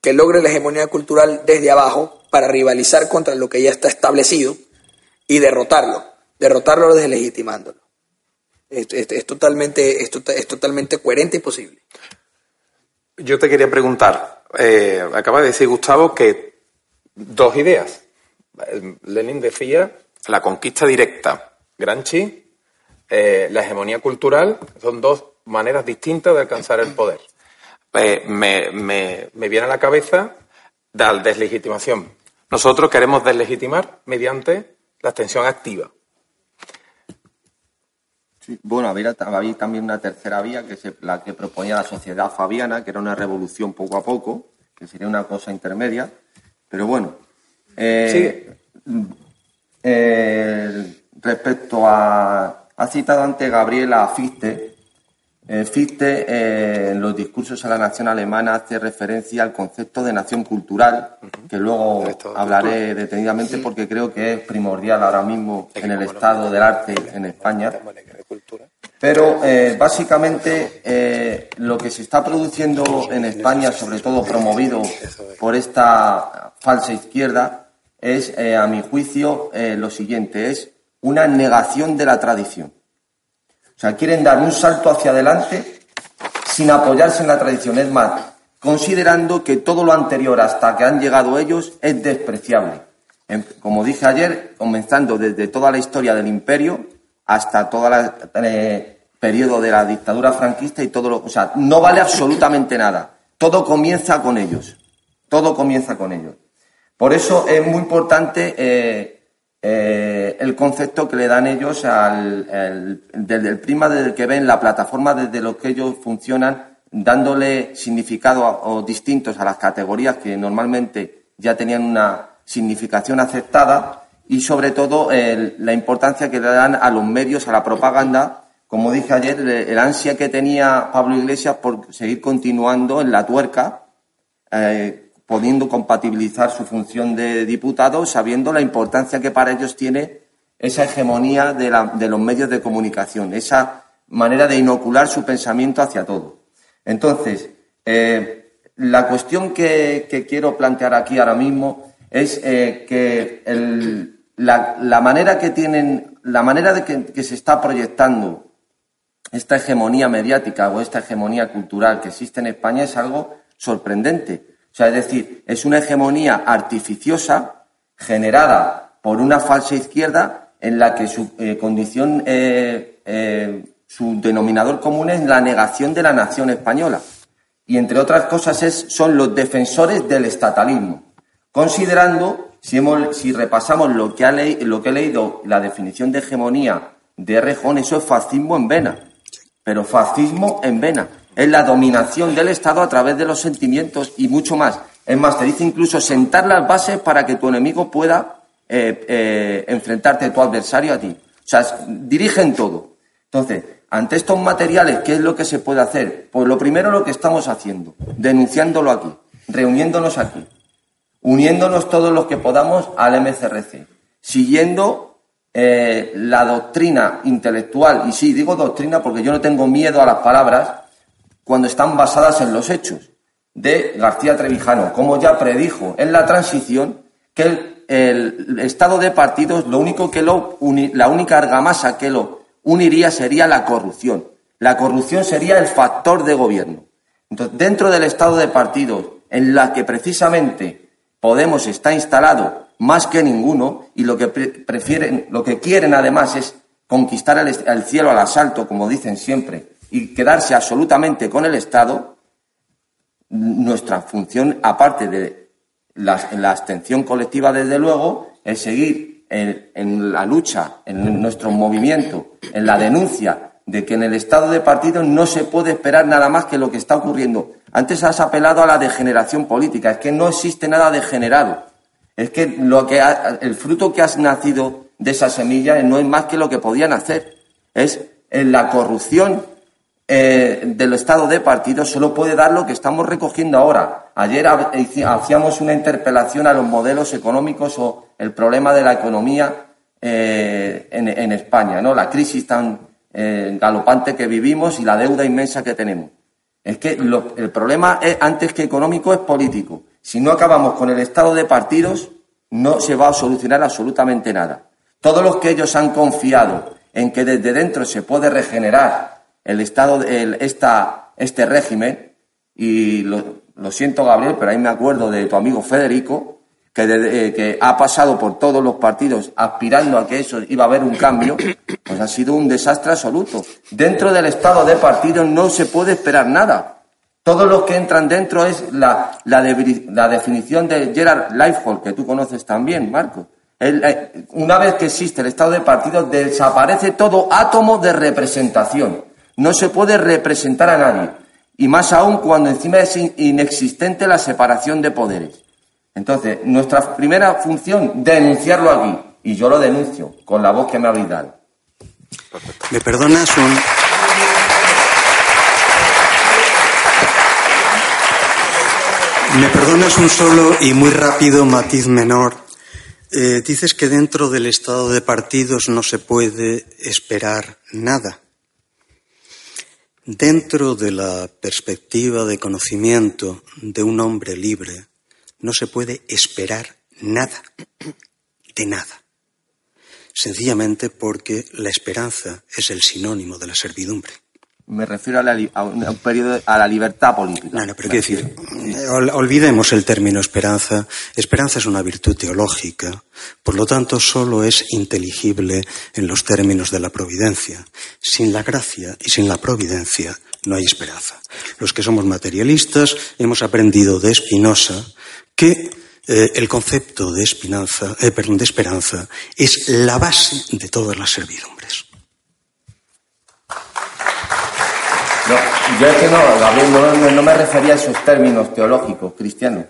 que logre la hegemonía cultural desde abajo para rivalizar contra lo que ya está establecido y derrotarlo, derrotarlo deslegitimándolo. Es, totalmente, es, es, totalmente coherente y posible. Yo te quería preguntar, eh, acaba de decir Gustavo que dos ideas. Lenin decía la conquista directa, Granchi, eh, la hegemonía cultural, son dos maneras distintas de alcanzar el poder. Eh, me, me, me viene a la cabeza la deslegitimación. Nosotros queremos deslegitimar mediante la extensión activa bueno, había, también una tercera vía, que es la que proponía la sociedad fabiana, que era una revolución poco a poco, que sería una cosa intermedia. Pero bueno, eh, eh, respecto a. Ha citado antes Gabriela Fichte. Eh, Fichte, en los discursos a la nación alemana, hace referencia al concepto de nación cultural, que luego hablaré detenidamente porque creo que es primordial ahora mismo en el estado del arte en España. Pero eh, básicamente eh, lo que se está produciendo en España, sobre todo promovido por esta falsa izquierda, es, eh, a mi juicio, lo siguiente, es una negación de la tradición. O sea, quieren dar un salto hacia adelante sin apoyarse en la tradición. Es más, considerando que todo lo anterior hasta que han llegado ellos es despreciable. Como dije ayer, comenzando desde toda la historia del imperio, hasta todo el eh, periodo de la dictadura franquista y todo lo. O sea, no vale absolutamente nada. Todo comienza con ellos. Todo comienza con ellos. Por eso es muy importante eh, eh, el concepto que le dan ellos al, el prima, desde el que ven la plataforma, desde lo que ellos funcionan, dándole significado distintos a las categorías que normalmente ya tenían una significación aceptada y sobre todo la importancia que le dan a los medios, a la propaganda, como dije ayer, el, ansia que tenía Pablo Iglesias por seguir continuando en la tuerca, eh, pudiendo compatibilizar su función de diputado, sabiendo la importancia que para ellos tiene esa hegemonía de, los medios de comunicación, esa manera de inocular su pensamiento hacia todo. Entonces, eh, la cuestión que, quiero plantear aquí ahora mismo es eh, que el, la, manera que tienen, la manera de que, se está proyectando esta hegemonía mediática o esta hegemonía cultural que existe en España es algo sorprendente. O sea, es decir, es una hegemonía artificiosa generada por una falsa izquierda en la que su eh, condición, eh, eh, su denominador común es la negación de la nación española. Y entre otras cosas es, son los defensores del estatalismo, considerando si, repasamos lo que, ha lo que he leído, la definición de hegemonía de Rejón, eso es fascismo en vena. Pero fascismo en vena. Es la dominación del Estado a través de los sentimientos y mucho más. Es más, te dice incluso sentar las bases para que tu enemigo pueda eh, eh, enfrentarte a tu adversario a ti. O sea, dirigen todo. Entonces, ante estos materiales, ¿qué es lo que se puede hacer? Pues lo primero lo que estamos haciendo, denunciándolo aquí, reuniéndonos aquí uniéndonos todos los que podamos al MCRC, siguiendo eh, la doctrina intelectual, y sí, digo doctrina porque yo no tengo miedo a las palabras cuando están basadas en los hechos, de García Trevijano, como ya predijo en la transición que el, estado de partidos, lo único que lo la única argamasa que lo uniría sería la corrupción. La corrupción sería el factor de gobierno. Entonces, dentro del estado de partidos, en la que precisamente Podemos está instalado más que ninguno y lo que prefieren, lo que quieren además es conquistar el, cielo al asalto, como dicen siempre, y quedarse absolutamente con el Estado, nuestra función, aparte de la, abstención colectiva, desde luego, es seguir en, en, la lucha, en nuestro movimiento, en la denuncia de que en el estado de partido no se puede esperar nada más que lo que está ocurriendo. Antes has apelado a la degeneración política, es que no existe nada degenerado. Es que, lo que el fruto que has nacido de esa semilla no es más que lo que podían hacer. Es en la corrupción eh, del estado de partido solo puede dar lo que estamos recogiendo ahora. Ayer hacíamos una interpelación a los modelos económicos o el problema de la economía eh, en, en, España, ¿no? La crisis tan eh, galopante que vivimos y la deuda inmensa que tenemos. Es que el problema es, antes que económico es político. Si no acabamos con el estado de partidos, no se va a solucionar absolutamente nada. Todos los que ellos han confiado en que desde dentro se puede regenerar el estado, el, esta, este régimen, y lo, lo siento Gabriel, pero ahí me acuerdo de tu amigo Federico, eh, que, ha pasado por todos los partidos aspirando a que eso iba a haber un cambio, pues ha sido un desastre absoluto. Dentro del estado de partido no se puede esperar nada. Todos los que entran dentro es la, la, definición de Gerard Leifhold, que tú conoces también, Marco. Eh, una vez que existe el estado de partido, desaparece todo átomo de representación. No se puede representar a nadie. Y más aún cuando encima es inexistente la separación de poderes. Entonces, nuestra primera función, denunciarlo aquí. Y yo lo denuncio con la voz que me habéis dado. ¿Me perdonas un.? ¿Me perdonas un solo y muy rápido matiz menor? Eh, dices que dentro del estado de partidos no se puede esperar nada. Dentro de la perspectiva de conocimiento de un hombre libre, no se puede esperar nada, de nada. Sencillamente porque la esperanza es el sinónimo de la servidumbre. Me refiero a, un periodo, a la libertad política. No, no, pero qué decir, olvidemos el término esperanza. Esperanza es una virtud teológica, por lo tanto solo es inteligible en los términos de la providencia. Sin la gracia y sin la providencia no hay esperanza. Los que somos materialistas hemos aprendido de Spinoza que eh, el concepto de, espinanza, eh, perdón, de esperanza es la base de todas las servidumbres. No, yo es que no, Gabriel, no, me refería a esos términos teológicos cristianos.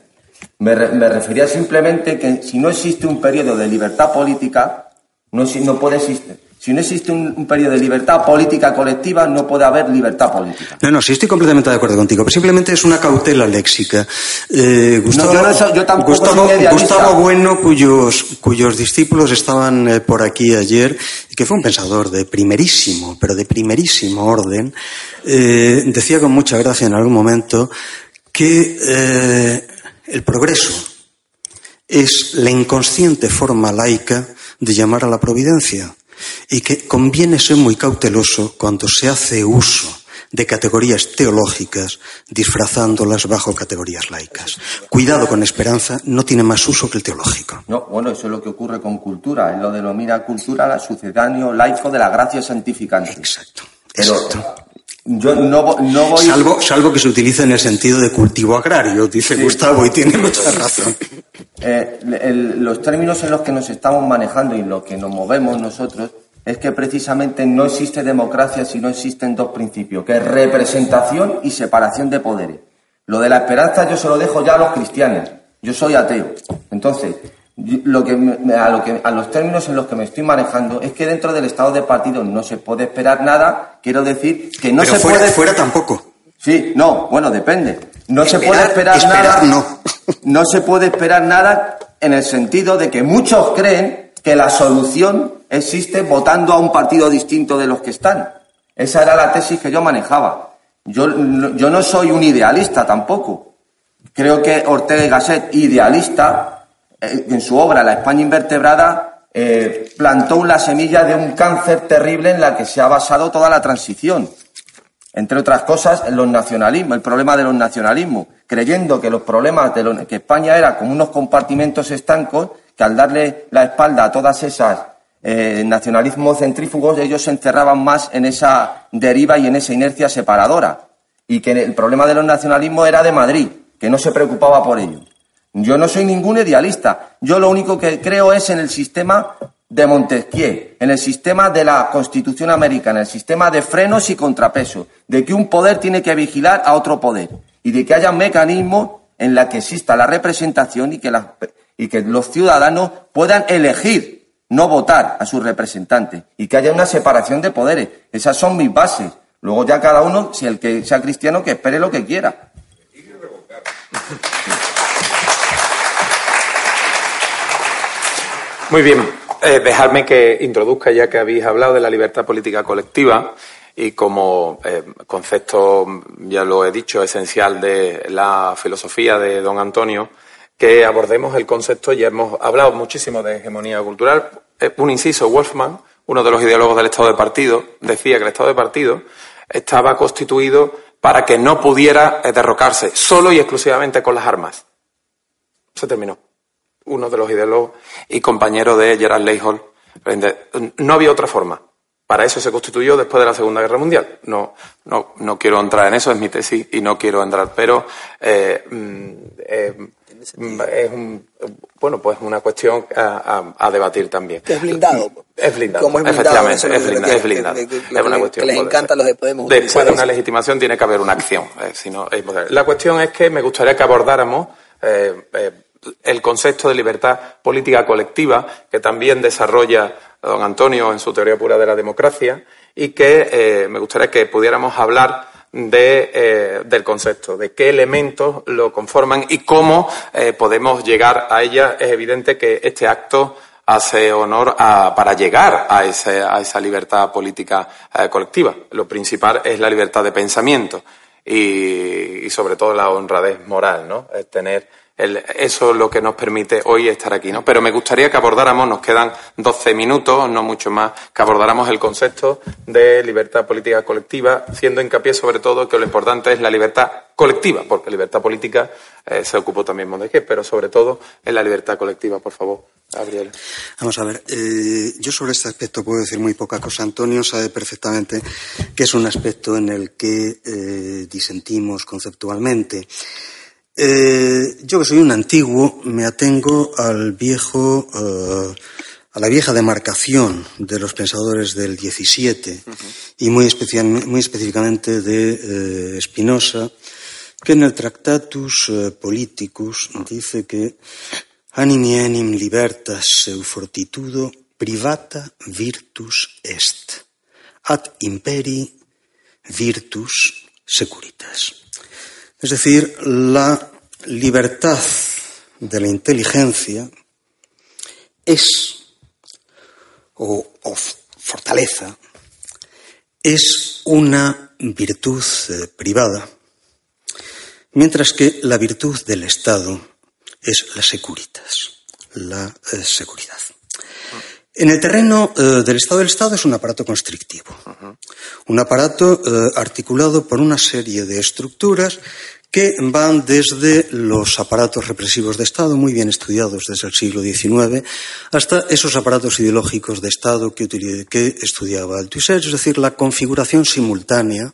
Me, refería simplemente que si no existe un periodo de libertad política, no puede existir si no existe un, periodo de libertad política colectiva, no puede haber libertad política. No, no, sí estoy completamente de acuerdo contigo, pero simplemente es una cautela léxica. Eh, Gustavo, Gustavo, Bueno, cuyos, cuyos discípulos estaban eh, por aquí ayer, y que fue un pensador de primerísimo, pero de primerísimo orden, eh, decía con mucha gracia en algún momento que el progreso es la inconsciente forma laica de llamar a la providencia y que conviene ser muy cauteloso cuando se hace uso de categorías teológicas disfrazándolas bajo categorías laicas. Cuidado con esperanza, no tiene más uso que el teológico. No, bueno, eso es lo que ocurre con cultura. Él lo denomina cultura la sucedáneo laico de la gracia santificante. Exacto. Yo no, voy... Salvo, salvo que se utilice en el sentido de cultivo agrario, dice Gustavo, y tiene mucha razón. Eh, los términos en los que nos estamos manejando y en los que nos movemos nosotros es que precisamente no existe democracia si no existen dos principios, que es representación y separación de poderes. Lo de la esperanza yo se lo dejo ya a los cristianos. Yo soy ateo. Entonces, lo que, a, lo que, a los términos en los que me estoy manejando es que dentro del estado de partido no se puede esperar nada. Quiero decir que no se puede. Fuera tampoco. Sí, no, bueno, depende. No se puede esperar, nada. No. no se puede esperar nada en el sentido de que muchos creen que la solución existe votando a un partido distinto de los que están. Esa era la tesis que yo manejaba. Yo, yo no soy un idealista tampoco. Creo que Ortega y Gasset, idealista, en su obra La España invertebrada, eh, plantó la semilla de un cáncer terrible en la que se ha basado toda la transición. Entre otras cosas, en los nacionalismos, el problema de los nacionalismos, creyendo que los problemas de que España era como unos compartimentos estancos, que al darle la espalda a todas esas eh, nacionalismos centrífugos, ellos se encerraban más en esa deriva y en esa inercia separadora. Y que el problema de los nacionalismos era de Madrid, que no se preocupaba por ello. Yo no soy ningún idealista. Yo lo único que creo es en el sistema de Montesquieu, en el sistema de la Constitución americana, el sistema de frenos y contrapesos, de que un poder tiene que vigilar a otro poder y de que haya mecanismos en la que exista la representación y que, y que los ciudadanos puedan elegir, no votar a sus representantes y que haya una separación de poderes. Esas son mis bases. Luego ya cada uno, si el que sea cristiano, que espere lo que quiera. Muy bien, eh, dejadme que introduzca, ya que habéis hablado de la libertad política colectiva y como eh, concepto, ya lo he dicho, esencial de la filosofía de don Antonio, que abordemos el concepto, ya hemos hablado muchísimo de hegemonía cultural. Eh, un inciso, Wolfman, uno de los ideólogos del Estado de Partido, decía que el Estado de Partido estaba constituido para que no pudiera derrocarse solo y exclusivamente con las armas. Se terminó uno de los ideólogos y compañero de Gerard Hall. No había otra forma. Para eso se constituyó después de la Segunda Guerra Mundial. No, no, no quiero entrar en eso, es mi tesis y no quiero entrar, pero eh, mm, eh, es un, bueno, pues una cuestión a, debatir también. es blindado. Es blindado, efectivamente, es blindado. Es, una cuestión. Que les encanta los de Podemos. Después de una legitimación tiene que haber una acción. Eh, si no, la cuestión es que me gustaría que abordáramos el concepto de libertad política colectiva que también desarrolla don Antonio en su teoría pura de la democracia y que eh, me gustaría que pudiéramos hablar de, eh, del concepto, de qué elementos lo conforman y cómo eh, podemos llegar a ella. Es evidente que este acto hace honor a, para llegar a, ese, a esa libertad política colectiva. Lo principal es la libertad de pensamiento y, y sobre todo la honradez moral, ¿no? Es tener eso es lo que nos permite hoy estar aquí, ¿no? Pero me gustaría que abordáramos, nos quedan 12 minutos, no mucho más, que abordáramos el concepto de libertad política colectiva, haciendo hincapié sobre todo que lo importante es la libertad colectiva, porque libertad política eh, se ocupó también Montesquieu, pero sobre todo en la libertad colectiva, por favor. Gabriel. Vamos a ver, eh, yo sobre este aspecto puedo decir muy poca cosa. Antonio sabe perfectamente que es un aspecto en el que eh, disentimos conceptualmente. Eh, yo que soy un antiguo, me atengo al viejo, eh, a la vieja demarcación de los pensadores del 17 y muy, muy específicamente de eh, Spinoza, que en el Tractatus Politicus dice que animi enim libertas seu fortitudo privata virtus est, ad imperi virtus securitas. Es decir, la libertad de la inteligencia es, o, fortaleza, es una virtud eh, privada, mientras que la virtud del Estado es la securitas, la eh, seguridad. En el terreno eh, del Estado, del Estado es un aparato constrictivo, un aparato eh, articulado por una serie de estructuras que van desde los aparatos represivos de Estado, muy bien estudiados desde el siglo XIX, hasta esos aparatos ideológicos de Estado que, que estudiaba Althusser, es decir, la configuración simultánea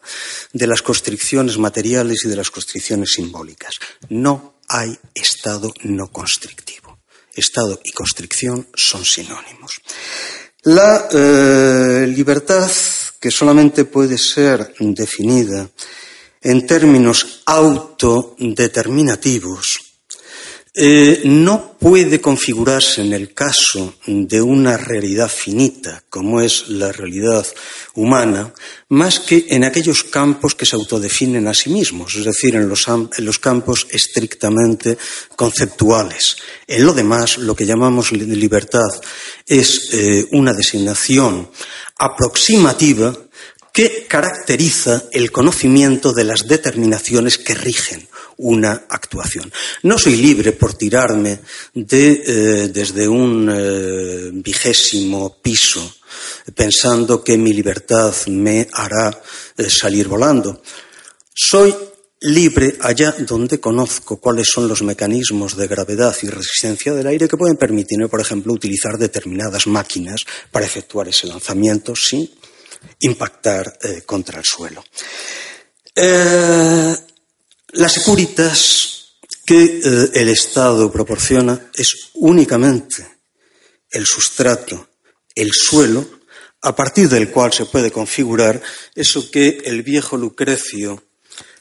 de las constricciones materiales y de las constricciones simbólicas. No hay Estado no constrictivo. Estado y constricción son sinónimos. La eh, libertad, que solamente puede ser definida en términos autodeterminativos, eh, no puede configurarse en el caso de una realidad finita, como es la realidad humana, más que en aquellos campos que se autodefinen a sí mismos, es decir, en los, campos estrictamente conceptuales. En lo demás, lo que llamamos libertad es eh, una designación aproximativa que caracteriza el conocimiento de las determinaciones que rigen una actuación. No soy libre por tirarme de, eh, desde un eh, vigésimo piso pensando que mi libertad me hará eh, salir volando. Soy libre allá donde conozco cuáles son los mecanismos de gravedad y resistencia del aire que pueden permitirme, por ejemplo, utilizar determinadas máquinas para efectuar ese lanzamiento sin impactar contra el suelo. Las securitas que eh, el Estado proporciona es únicamente el sustrato, el suelo, a partir del cual se puede configurar eso que el viejo Lucrecio,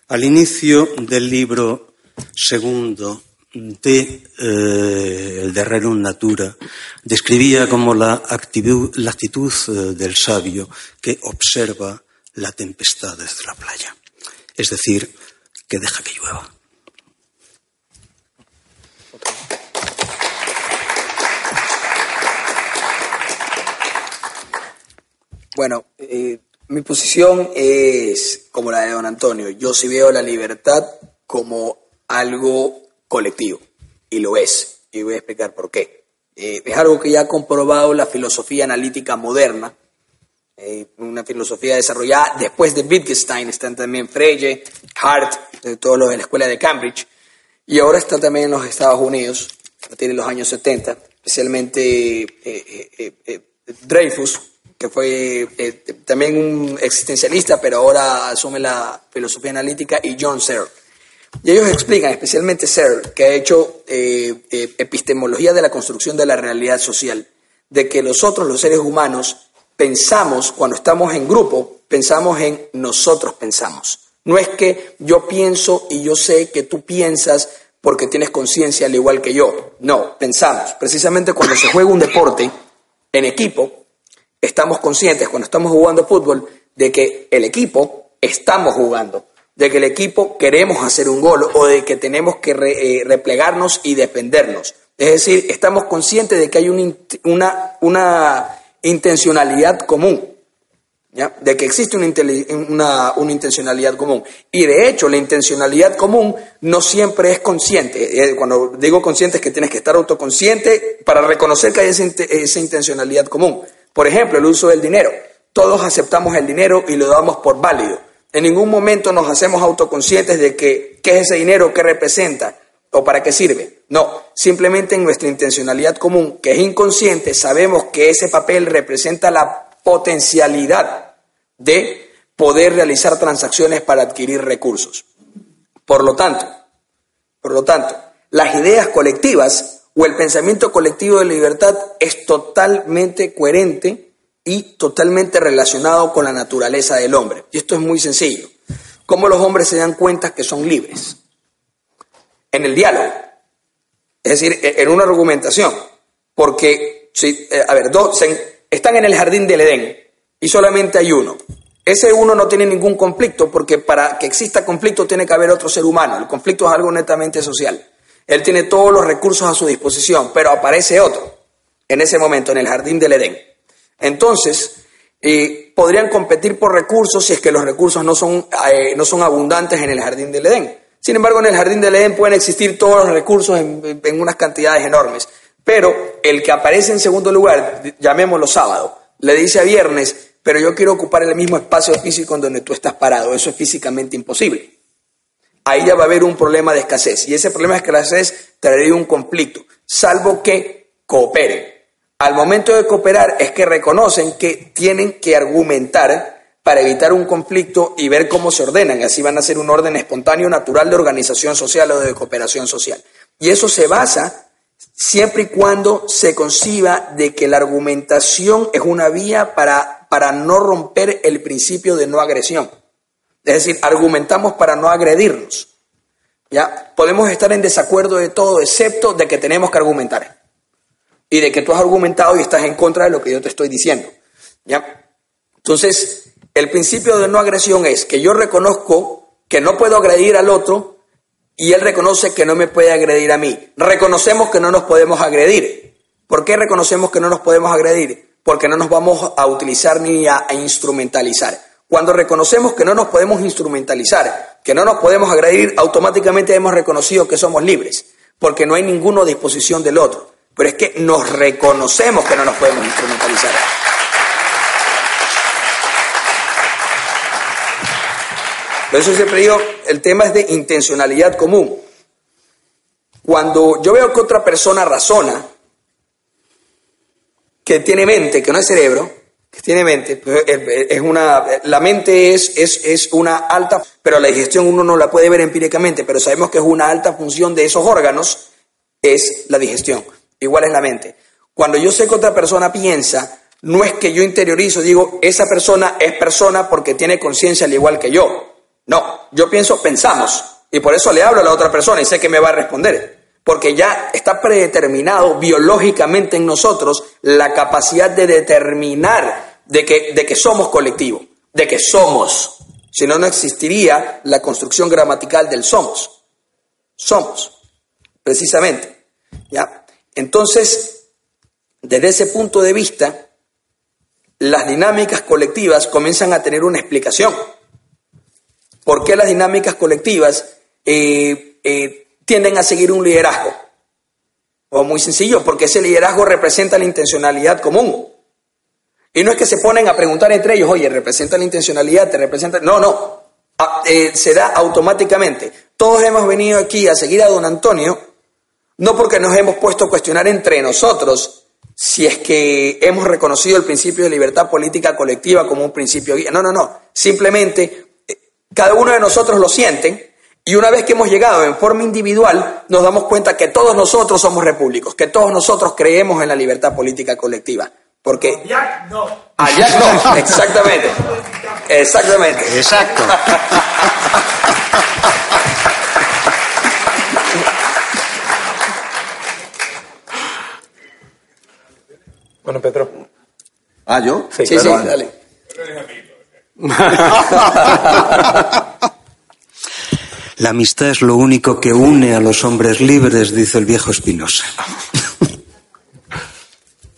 al inicio del libro segundo de eh, el de Natura, describía como la actitud, la actitud eh, del sabio que observa la tempestad desde la playa. Es decir, que deja que llueva. Bueno, eh, mi posición es como la de don Antonio. Yo sí veo la libertad como algo colectivo, y lo es, y voy a explicar por qué. Eh, es algo que ya ha comprobado la filosofía analítica moderna, eh, una filosofía desarrollada después de Wittgenstein, están también Frege, Hart, de todos los de la escuela de Cambridge, y ahora está también en los Estados Unidos, a partir de los años 70, especialmente eh, eh, Dreyfus, que fue también un existencialista, pero ahora asume la filosofía analítica, y John Searle. Y ellos explican, especialmente Searle, que ha hecho epistemología de la construcción de la realidad social, de que nosotros, los seres humanos, pensamos, cuando estamos en grupo, pensamos en nosotros pensamos. No es que yo pienso y yo sé que tú piensas porque tienes conciencia al igual que yo. No, pensamos. Precisamente cuando se juega un deporte en equipo, estamos conscientes, cuando estamos jugando fútbol, de que el equipo estamos jugando, de que el equipo queremos hacer un gol o de que tenemos que eh, replegarnos y defendernos. Es decir, estamos conscientes de que hay una, una intencionalidad común, ¿ya? de que existe una, una, intencionalidad común. Y de hecho, la intencionalidad común no siempre es consciente. Eh, cuando digo consciente es que tienes que estar autoconsciente para reconocer que hay esa intencionalidad común. Por ejemplo, el uso del dinero. Todos aceptamos el dinero y lo damos por válido. En ningún momento nos hacemos autoconscientes de que qué es ese dinero, qué representa o para qué sirve. No, simplemente en nuestra intencionalidad común, que es inconsciente, sabemos que ese papel representa la potencialidad de poder realizar transacciones para adquirir recursos. Por lo tanto, por lo tanto, las ideas colectivas o el pensamiento colectivo de libertad es totalmente coherente y totalmente relacionado con la naturaleza del hombre. Y esto es muy sencillo. ¿Cómo los hombres se dan cuenta que son libres? En el diálogo. Es decir, e, en una argumentación. Porque, si, eh, a ver, dos están en el jardín del Edén y solamente hay uno. Ese uno no tiene ningún conflicto porque para que exista conflicto tiene que haber otro ser humano. El conflicto es algo netamente social. Él tiene todos los recursos a su disposición, pero aparece otro en ese momento en el jardín del Edén. Entonces, eh, podrían competir por recursos si es que los recursos no son, eh, no son abundantes en el jardín del Edén. Sin embargo, en el jardín del Edén pueden existir todos los recursos en, unas cantidades enormes. Pero el que aparece en segundo lugar, llamémoslo sábado, le dice a viernes, pero yo quiero ocupar el mismo espacio físico en donde tú estás parado. Eso es físicamente imposible. Ahí ya va a haber un problema de escasez. Y ese problema de escasez traería un conflicto, salvo que cooperen. Al momento de cooperar es que reconocen que tienen que argumentar para evitar un conflicto y ver cómo se ordenan. Así van a ser un orden espontáneo, natural de organización social o de cooperación social. Y eso se basa siempre y cuando se conciba de que la argumentación es una vía para, para no romper el principio de no agresión. Es decir, argumentamos para no agredirnos. ¿ya? Podemos estar en desacuerdo de todo, excepto de que tenemos que argumentar. Y de que tú has argumentado y estás en contra de lo que yo te estoy diciendo. ¿ya? Entonces, el principio de no agresión es que yo reconozco que no puedo agredir al otro y él reconoce que no me puede agredir a mí. Reconocemos que no nos podemos agredir. ¿Por qué reconocemos que no nos podemos agredir? Porque no nos vamos a utilizar ni a, instrumentalizar. Cuando reconocemos que no nos podemos instrumentalizar, que no nos podemos agredir, automáticamente hemos reconocido que somos libres, porque no hay ninguna disposición del otro. Pero es que nos reconocemos que no nos podemos instrumentalizar. Por eso siempre digo, el tema es de intencionalidad común. Cuando yo veo que otra persona razona, que tiene mente, que no es cerebro, que tiene mente, pues, es una, la mente es, es, es una alta, pero la digestión uno no la puede ver empíricamente, pero sabemos que es una alta función de esos órganos, es la digestión. Igual es la mente. Cuando yo sé que otra persona piensa, no es que yo interiorizo, digo, esa persona es persona porque tiene conciencia al igual que yo. No, yo pienso, pensamos, y por eso le hablo a la otra persona y sé que me va a responder porque ya está predeterminado biológicamente en nosotros la capacidad de determinar de que, de que somos colectivo, de que somos. Si no, no existiría la construcción gramatical del somos. Somos, precisamente. ¿ya? Entonces, desde ese punto de vista, las dinámicas colectivas comienzan a tener una explicación. ¿Por qué las dinámicas colectivas eh, eh, tienden a seguir un liderazgo. O muy sencillo, porque ese liderazgo representa la intencionalidad común. Y no es que se ponen a preguntar entre ellos, oye, representa la intencionalidad, te representa... No, no, ah, eh, se da automáticamente. Todos hemos venido aquí a seguir a don Antonio, no porque nos hemos puesto a cuestionar entre nosotros si es que hemos reconocido el principio de libertad política colectiva como un principio guía. No, no, no. Simplemente eh, cada uno de nosotros lo sienten y una vez que hemos llegado en forma individual, nos damos cuenta que todos nosotros somos repúblicos, que todos nosotros creemos en la libertad política colectiva. Porque... Jack no. A Jack no, exactamente. Exactamente. Exacto. Bueno, Pedro. ¿Ah, yo? Sí, sí, sí dale. La amistad es lo único que une a los hombres libres, dice el viejo Espinosa.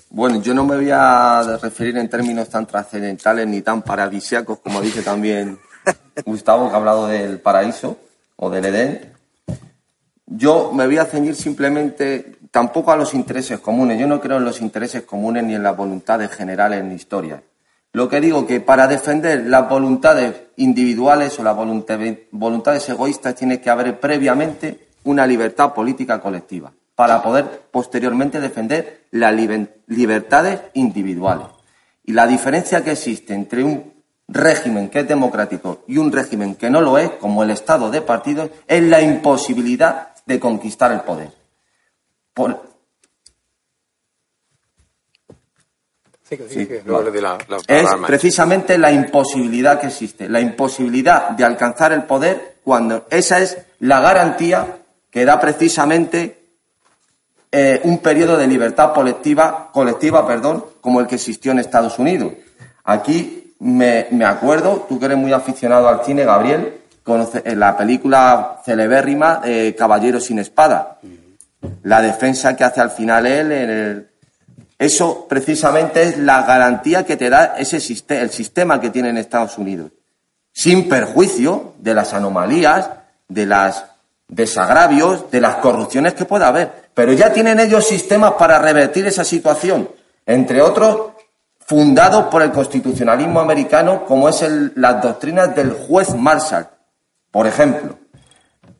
Bueno, yo no me voy a referir en términos tan trascendentales ni tan paradisíacos como dice también Gustavo, que ha hablado del paraíso o del Edén. Yo me voy a ceñir simplemente tampoco a los intereses comunes. Yo no creo en los intereses comunes ni en las voluntades generales en la historia. Lo que digo que para defender las voluntades individuales o las voluntades egoístas tiene que haber previamente una libertad política colectiva para poder posteriormente defender las libertades individuales. Y la diferencia que existe entre un régimen que es democrático y un régimen que no lo es, como el Estado de partidos, es la imposibilidad de conquistar el poder. Es precisamente la imposibilidad que existe, la imposibilidad de alcanzar el poder cuando esa es la garantía que da precisamente eh, un periodo de libertad colectiva, colectiva perdón, como el que existió en Estados Unidos. Aquí me, acuerdo, tú que eres muy aficionado al cine, Gabriel, conoce, en la película celebérrima eh, Caballero sin Espada. La defensa que hace al final él el, eso precisamente es la garantía que te da ese el sistema que tiene en Estados Unidos, sin perjuicio de las anomalías, de los desagravios, de las corrupciones que pueda haber. Pero ya tienen ellos sistemas para revertir esa situación, entre otros fundados por el constitucionalismo americano, como es las doctrinas del juez Marshall, por ejemplo.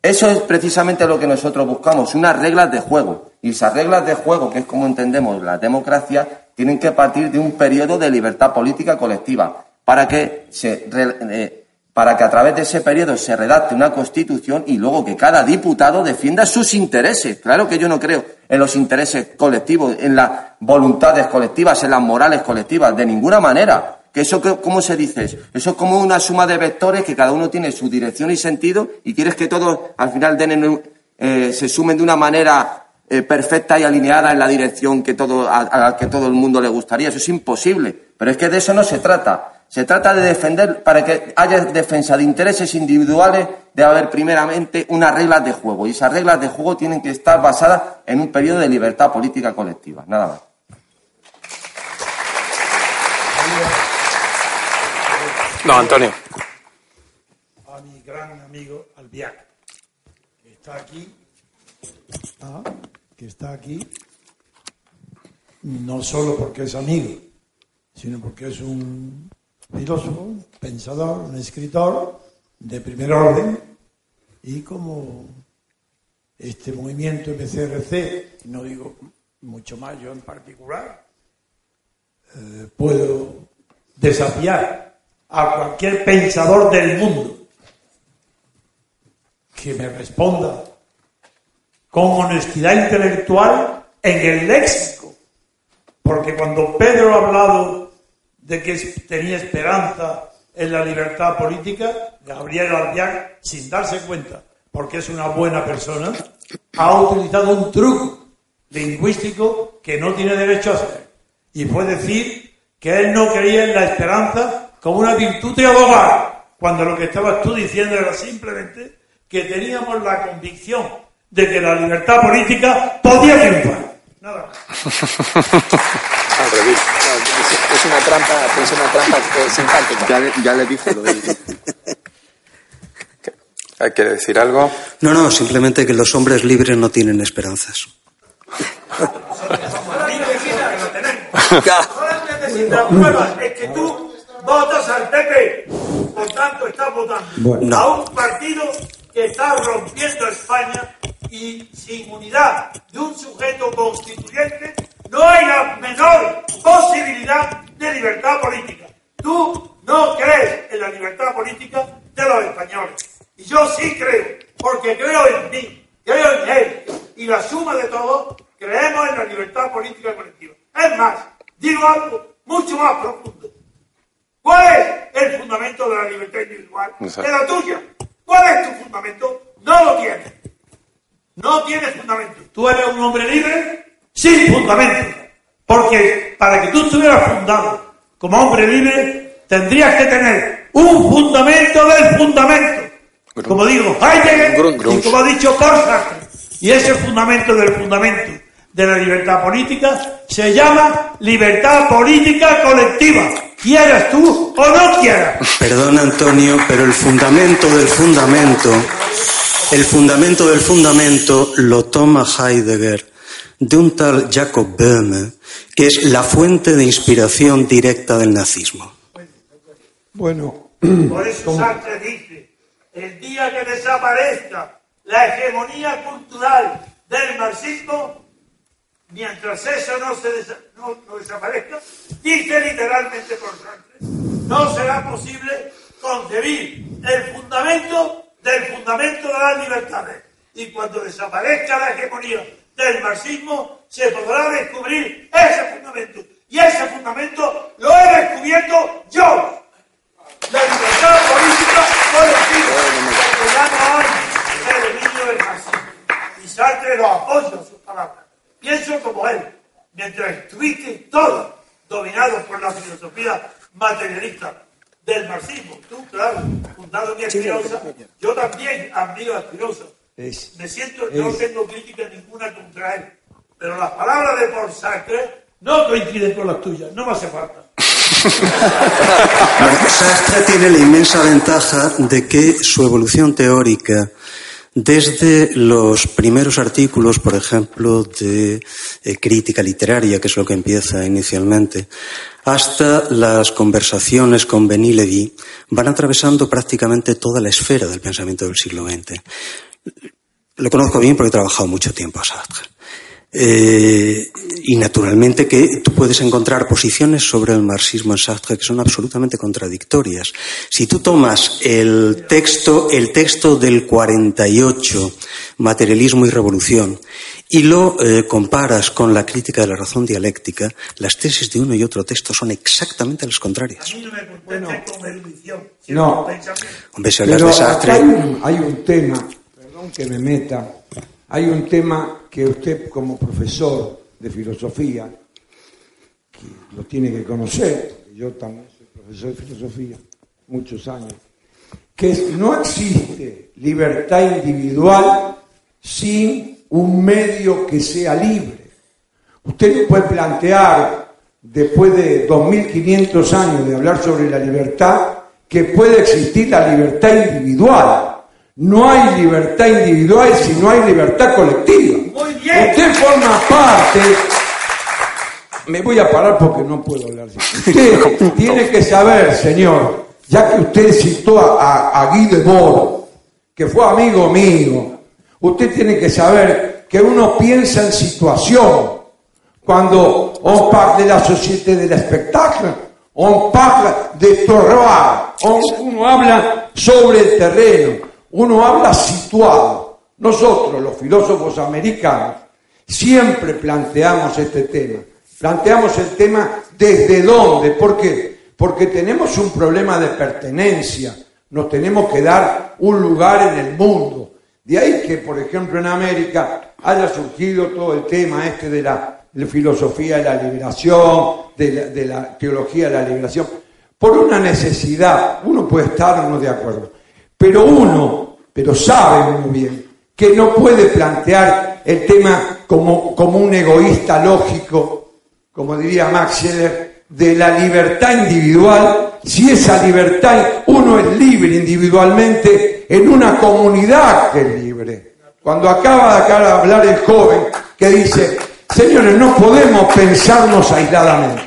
Eso es precisamente lo que nosotros buscamos, unas reglas de juego. Y esas reglas de juego, que es como entendemos la democracia, tienen que partir de un periodo de libertad política colectiva para que, se, eh, para que a través de ese periodo se redacte una constitución y luego que cada diputado defienda sus intereses. Claro que yo no creo en los intereses colectivos, en las voluntades colectivas, en las morales colectivas, de ninguna manera Que eso, ¿cómo se dice eso? Eso es como una suma de vectores que cada uno tiene su dirección y sentido y quieres que todos al final eh, se sumen de una manera eh, perfecta y alineada en la dirección que todo, a, a, que todo el mundo le gustaría. Eso es imposible. Pero es que de eso no se trata. Se trata de defender, para que haya defensa de intereses individuales, de haber primeramente unas reglas de juego. Y esas reglas de juego tienen que estar basadas en un periodo de libertad política colectiva. Nada más. No, Antonio. A mi gran amigo Albiac, que está aquí, ah, que está aquí, no solo porque es amigo, sino porque es un filósofo, un pensador, un escritor de primer orden, y como este movimiento MCRC, no digo mucho más yo en particular, eh, puedo desafiar a cualquier pensador del mundo que me responda con honestidad intelectual en el léxico. Porque cuando Pedro ha hablado de que tenía esperanza en la libertad política, Gabriel Albiac, sin darse cuenta, porque es una buena persona, ha utilizado un truco lingüístico que no tiene derecho a hacer. Y fue decir que él no creía en la esperanza como una virtud de abogar, cuando lo que estabas tú diciendo era simplemente que teníamos la convicción de que la libertad política podía triunfar. Nada más. Es una trampa, es una trampa eh, simpática. Ya le, ya le dije lo de... ¿Hay que decir algo? No, no, simplemente que los hombres libres no tienen esperanzas. necesitas pruebas, es que tú votas al PP. Por tanto, estás votando Bueno. a un partido que está rompiendo España y sin unidad de un sujeto constituyente no hay la menor posibilidad de libertad política. Tú no crees en la libertad política de los españoles. Y yo sí creo, porque creo en mí, creo en él. Y la suma de todo, creemos en la libertad política colectiva. Es más, digo algo mucho más profundo. ¿Cuál es el fundamento de la libertad individual? Sé. Es la tuya. ¿Cuál es tu fundamento? No lo tienes. No tienes fundamento. Tú eres un hombre libre sin fundamento. Porque para que tú estuvieras fundado como hombre libre, tendrías que tener un fundamento del fundamento. Como digo, Heidegger Grun, grun. y como ha dicho Sartre. Y ese fundamento del fundamento de la libertad política se llama libertad política colectiva. Quieras tú o no quieras. Perdón, Antonio, pero el fundamento del fundamento, el fundamento del fundamento lo toma Heidegger de un tal Jacob Böhme, que es la fuente de inspiración directa del nazismo. Bueno, por eso Sartre dice, el día que desaparezca la hegemonía cultural del marxismo, mientras eso no, se desa- no- desaparezca, dice literalmente por Sartre, no será posible concebir el fundamento del fundamento de las libertades. Y cuando desaparezca la hegemonía del marxismo, se podrá descubrir ese fundamento. Y ese fundamento lo he descubierto yo. La libertad política colectiva, que no hay el dominio del marxismo. Y Sartre lo apoya sus palabras. Pienso como él, mientras estuviste todos dominados por la filosofía materialista del marxismo. Tú, claro, fundado en Espinosa, yo también admiro a Espinosa. Me siento, no tengo crítica ninguna contra él. Pero las palabras de Paul Sartre no coinciden con las tuyas, no me hace falta. Sartre tiene la inmensa ventaja de que su evolución teórica, desde los primeros artículos, por ejemplo, de eh, crítica literaria, que es lo que empieza inicialmente, hasta las conversaciones con Levy, van atravesando prácticamente toda la esfera del pensamiento del siglo XX. Lo conozco bien porque he trabajado mucho tiempo a Sartre. Eh, y naturalmente que tú puedes encontrar posiciones sobre el marxismo en Sartre que son absolutamente contradictorias. Si tú tomas el texto, el texto del 48, Materialismo y Revolución, y lo eh, comparas con la crítica de la razón dialéctica, las tesis de uno y otro texto son exactamente las contrarias. Bueno, con erudición. No. Hombre, si hablas Pero de Sartre, hay un, hay un tema, perdón que me meta, hay un tema que usted como profesor de filosofía, que lo tiene que conocer, yo también soy profesor de filosofía, muchos años, que es, no existe libertad individual sin un medio que sea libre. Usted puede plantear, después de 2500 años de hablar sobre la libertad, que puede existir la libertad individual. No hay libertad individual si no hay libertad colectiva. Muy bien. Usted forma parte. Me voy a parar porque no puedo hablar. Usted tiene que saber, señor, ya que usted citó a, a, a Guy Debord, que fue amigo mío, usted tiene que saber que uno piensa en situación. Cuando on parle de la société del espectáculo, on parle de terroir, on- uno habla sobre el terreno, uno habla situado. Nosotros, los filósofos americanos, siempre planteamos este tema. Planteamos el tema desde dónde, ¿por qué? Porque tenemos un problema de pertenencia, nos tenemos que dar un lugar en el mundo. De ahí que, por ejemplo, en América haya surgido todo el tema este de la, filosofía de la liberación, de la, de la teología de la liberación, por una necesidad. Uno puede estar o no de acuerdo, pero uno, pero sabe uno bien, que no puede plantear el tema como, como un egoísta lógico, como diría Max Scheler, de la libertad individual, si esa libertad uno es libre individualmente en una comunidad que es libre. Cuando acaba de hablar el joven que dice, señores, no podemos pensarnos aisladamente.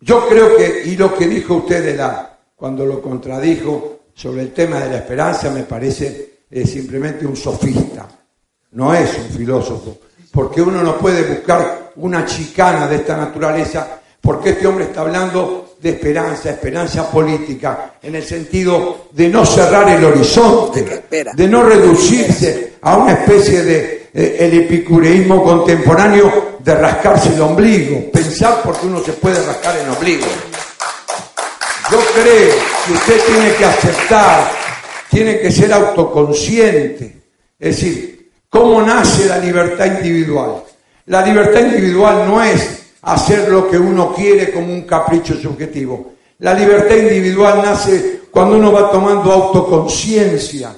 Yo creo que, y lo que dijo usted de la, cuando lo contradijo sobre el tema de la esperanza, me parece eh, simplemente un sofista, no es un filósofo, porque uno no puede buscar una chicana de esta naturaleza, porque este hombre está hablando de esperanza, esperanza política, en el sentido de no cerrar el horizonte, de no reducirse a una especie de eh, el epicureísmo contemporáneo de rascarse el ombligo, pensar porque uno se puede rascar el ombligo. Yo creo usted tiene que aceptar, tiene que ser autoconsciente. Es decir, ¿cómo nace la libertad individual? La libertad individual no es hacer lo que uno quiere como un capricho subjetivo. La libertad individual nace cuando uno va tomando autoconciencia,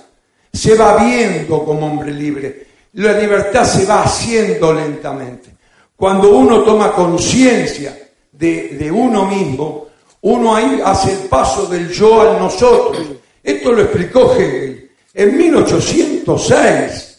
se va viendo como hombre libre. La libertad se va haciendo lentamente. Cuando uno toma conciencia de uno mismo, uno ahí hace el paso del yo al nosotros. Esto lo explicó Hegel en 1806.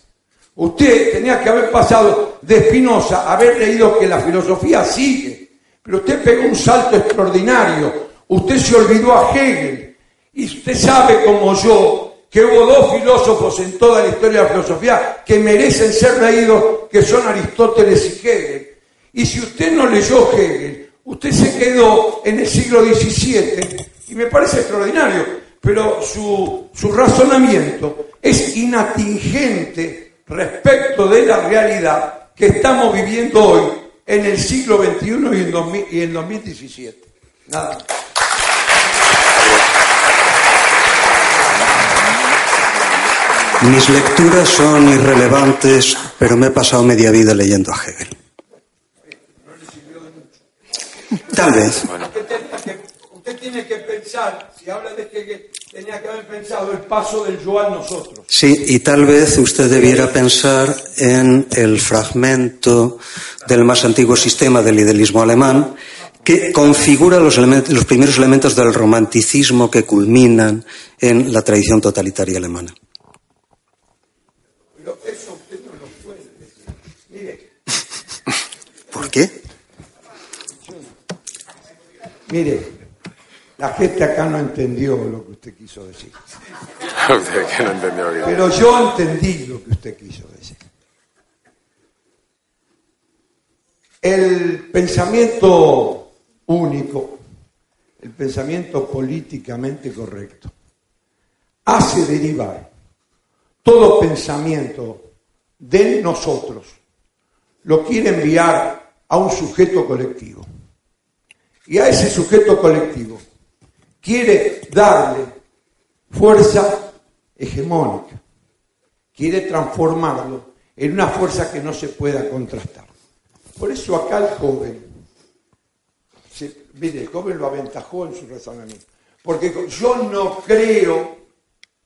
Usted tenía que haber pasado de Spinoza, haber leído que la filosofía sigue, pero usted pegó un salto extraordinario. Usted se olvidó a Hegel. Y usted sabe como yo que hubo dos filósofos en toda la historia de la filosofía que merecen ser leídos, que son Aristóteles y Hegel. Y si usted no leyó Hegel, usted se quedó en el siglo XVII, y me parece extraordinario, pero su, su razonamiento es inatingente respecto de la realidad que estamos viviendo hoy en el siglo XXI y en, 2000 y en 2017. Nada. mis lecturas son irrelevantes, pero me he pasado media vida leyendo a Hegel. Tal vez. Usted que, tiene que pensar, si habla de Hegel, tenía que haber pensado el paso del yo a nosotros. Sí, y tal vez usted debiera pensar en el fragmento del más antiguo sistema del idealismo alemán que configura los, elementos- los primeros elementos del romanticismo que culminan en la tradición totalitaria alemana. Pero eso usted no lo puede decir. Mire, ¿Por qué? Mire, la gente acá no entendió lo que usted quiso decir. que no entendió bien. Pero yo entendí lo que usted quiso decir. el pensamiento único, el pensamiento políticamente correcto, hace derivar todo pensamiento de nosotros, lo quiere enviar a un sujeto colectivo. Y a ese sujeto colectivo quiere darle fuerza hegemónica, quiere transformarlo en una fuerza que no se pueda contrastar. Por eso acá el joven, mire, el joven lo aventajó en su razonamiento, porque yo no creo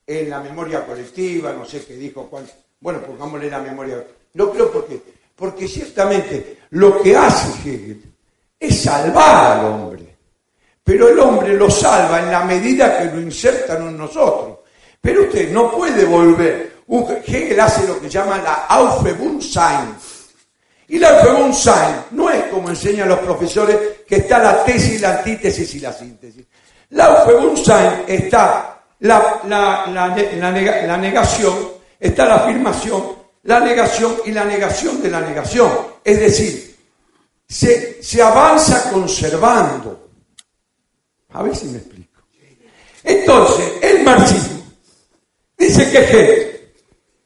en la memoria colectiva, no sé qué dijo Juan, bueno, pongámosle la memoria, no creo porque, porque ciertamente lo que hace Hegel es salvar al hombre, pero el hombre lo salva en la medida que lo insertan en nosotros. Pero usted no puede volver. Hegel hace lo que llama la Aufhebungssein. Y la Aufhebungssein no es como enseñan los profesores que está la tesis, la antítesis y la síntesis. La Aufhebungssein está la negación, está la afirmación, la negación y la negación de la negación. Es decir, se, avanza conservando. A ver si me explico. Entonces, el marxismo dice que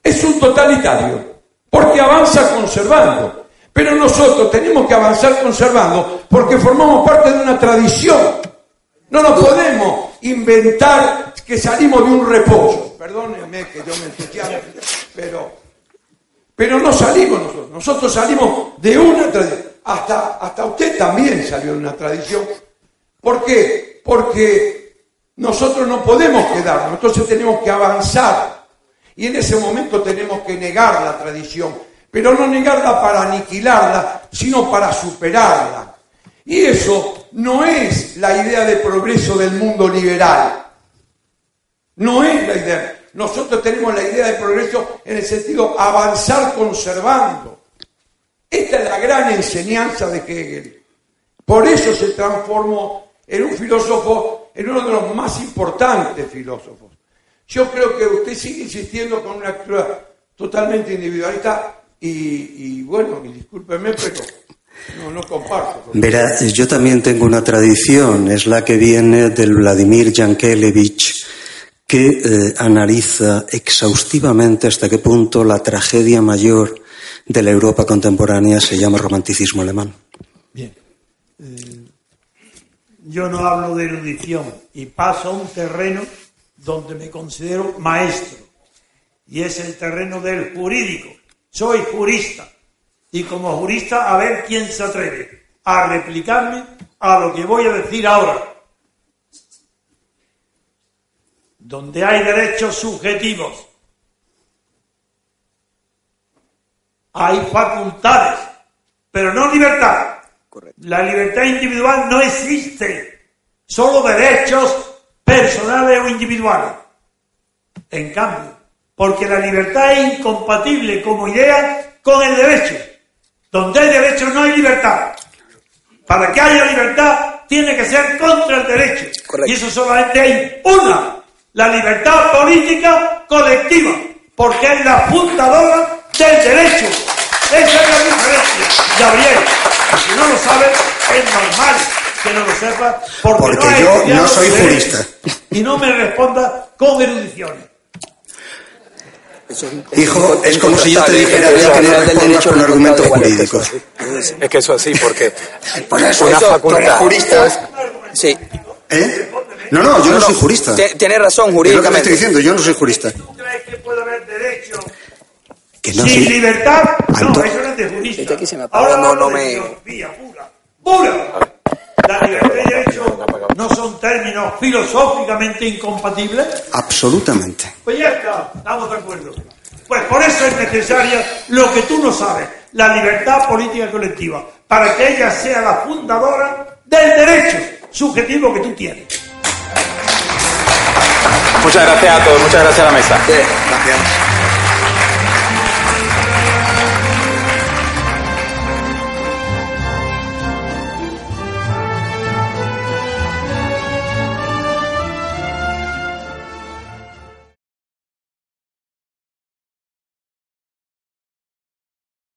es un totalitario, porque avanza conservando. Pero nosotros tenemos que avanzar conservando porque formamos parte de una tradición. No nos podemos inventar que salimos de un reposo. Perdónenme que yo me entusiasme, pero, pero no salimos nosotros. Nosotros salimos de una tradición. Hasta, hasta usted también salió de una tradición. ¿Por qué? Porque nosotros no podemos quedarnos, entonces tenemos que avanzar. Y en ese momento tenemos que negar la tradición, pero no negarla para aniquilarla, sino para superarla. Y eso no es la idea de progreso del mundo liberal. No es la idea. Nosotros tenemos la idea de progreso en el sentido avanzar conservando. Esta es la gran enseñanza de Hegel. Por eso se transformó en un filósofo, en uno de los más importantes filósofos. Yo creo que usted sigue insistiendo con una actitud totalmente individualista y, bueno, discúlpeme, pero no, no comparto. Verá, yo también tengo una tradición, es la que viene del Vladimir Yankelevich, que eh, analiza exhaustivamente hasta qué punto la tragedia mayor de la Europa contemporánea se llama romanticismo alemán. Bien. Eh, yo no hablo de erudición y paso a un terreno donde me considero maestro y es el terreno del jurídico. Soy jurista y como jurista a ver quién se atreve a replicarme a lo que voy a decir ahora. Donde hay derechos subjetivos hay facultades, pero no libertad. La libertad individual no existe, solo derechos personales o individuales. En cambio, porque la libertad es incompatible como idea con el derecho. Donde hay derecho no hay libertad. Para que haya libertad tiene que ser contra el derecho. Y eso solamente hay una, la libertad política colectiva, porque es la fundadora del derecho. Esa es la diferencia, Gabriel. Si no lo sabes, es normal que no lo sepa, porque, porque no yo no soy jurista. Y no me responda con erudiciones. Hijo, es como si yo te dijera que no respondas con argumentos jurídicos. Es que eso así, porque Por eso, una eso, facultad. juristas. Sí, ¿Eh? No, no, yo no soy jurista. T- Tiene razón Es lo que te estoy jurídicamente. diciendo, yo no soy jurista. ¿Tú crees que puede haber derecho Que no sin libertad? No, eso no es de jurista. Este aquí se me apagó, Ahora no, no me- filosofía pura. ¡Pura! La libertad y el derecho no son términos filosóficamente incompatibles. Absolutamente. Pues ya está, estamos de acuerdo. Pues por eso es necesaria lo que tú no sabes, la libertad política colectiva, para que ella sea la fundadora del derecho subjetivo que tú tienes. Muchas gracias a todos, muchas gracias a la mesa. Gracias.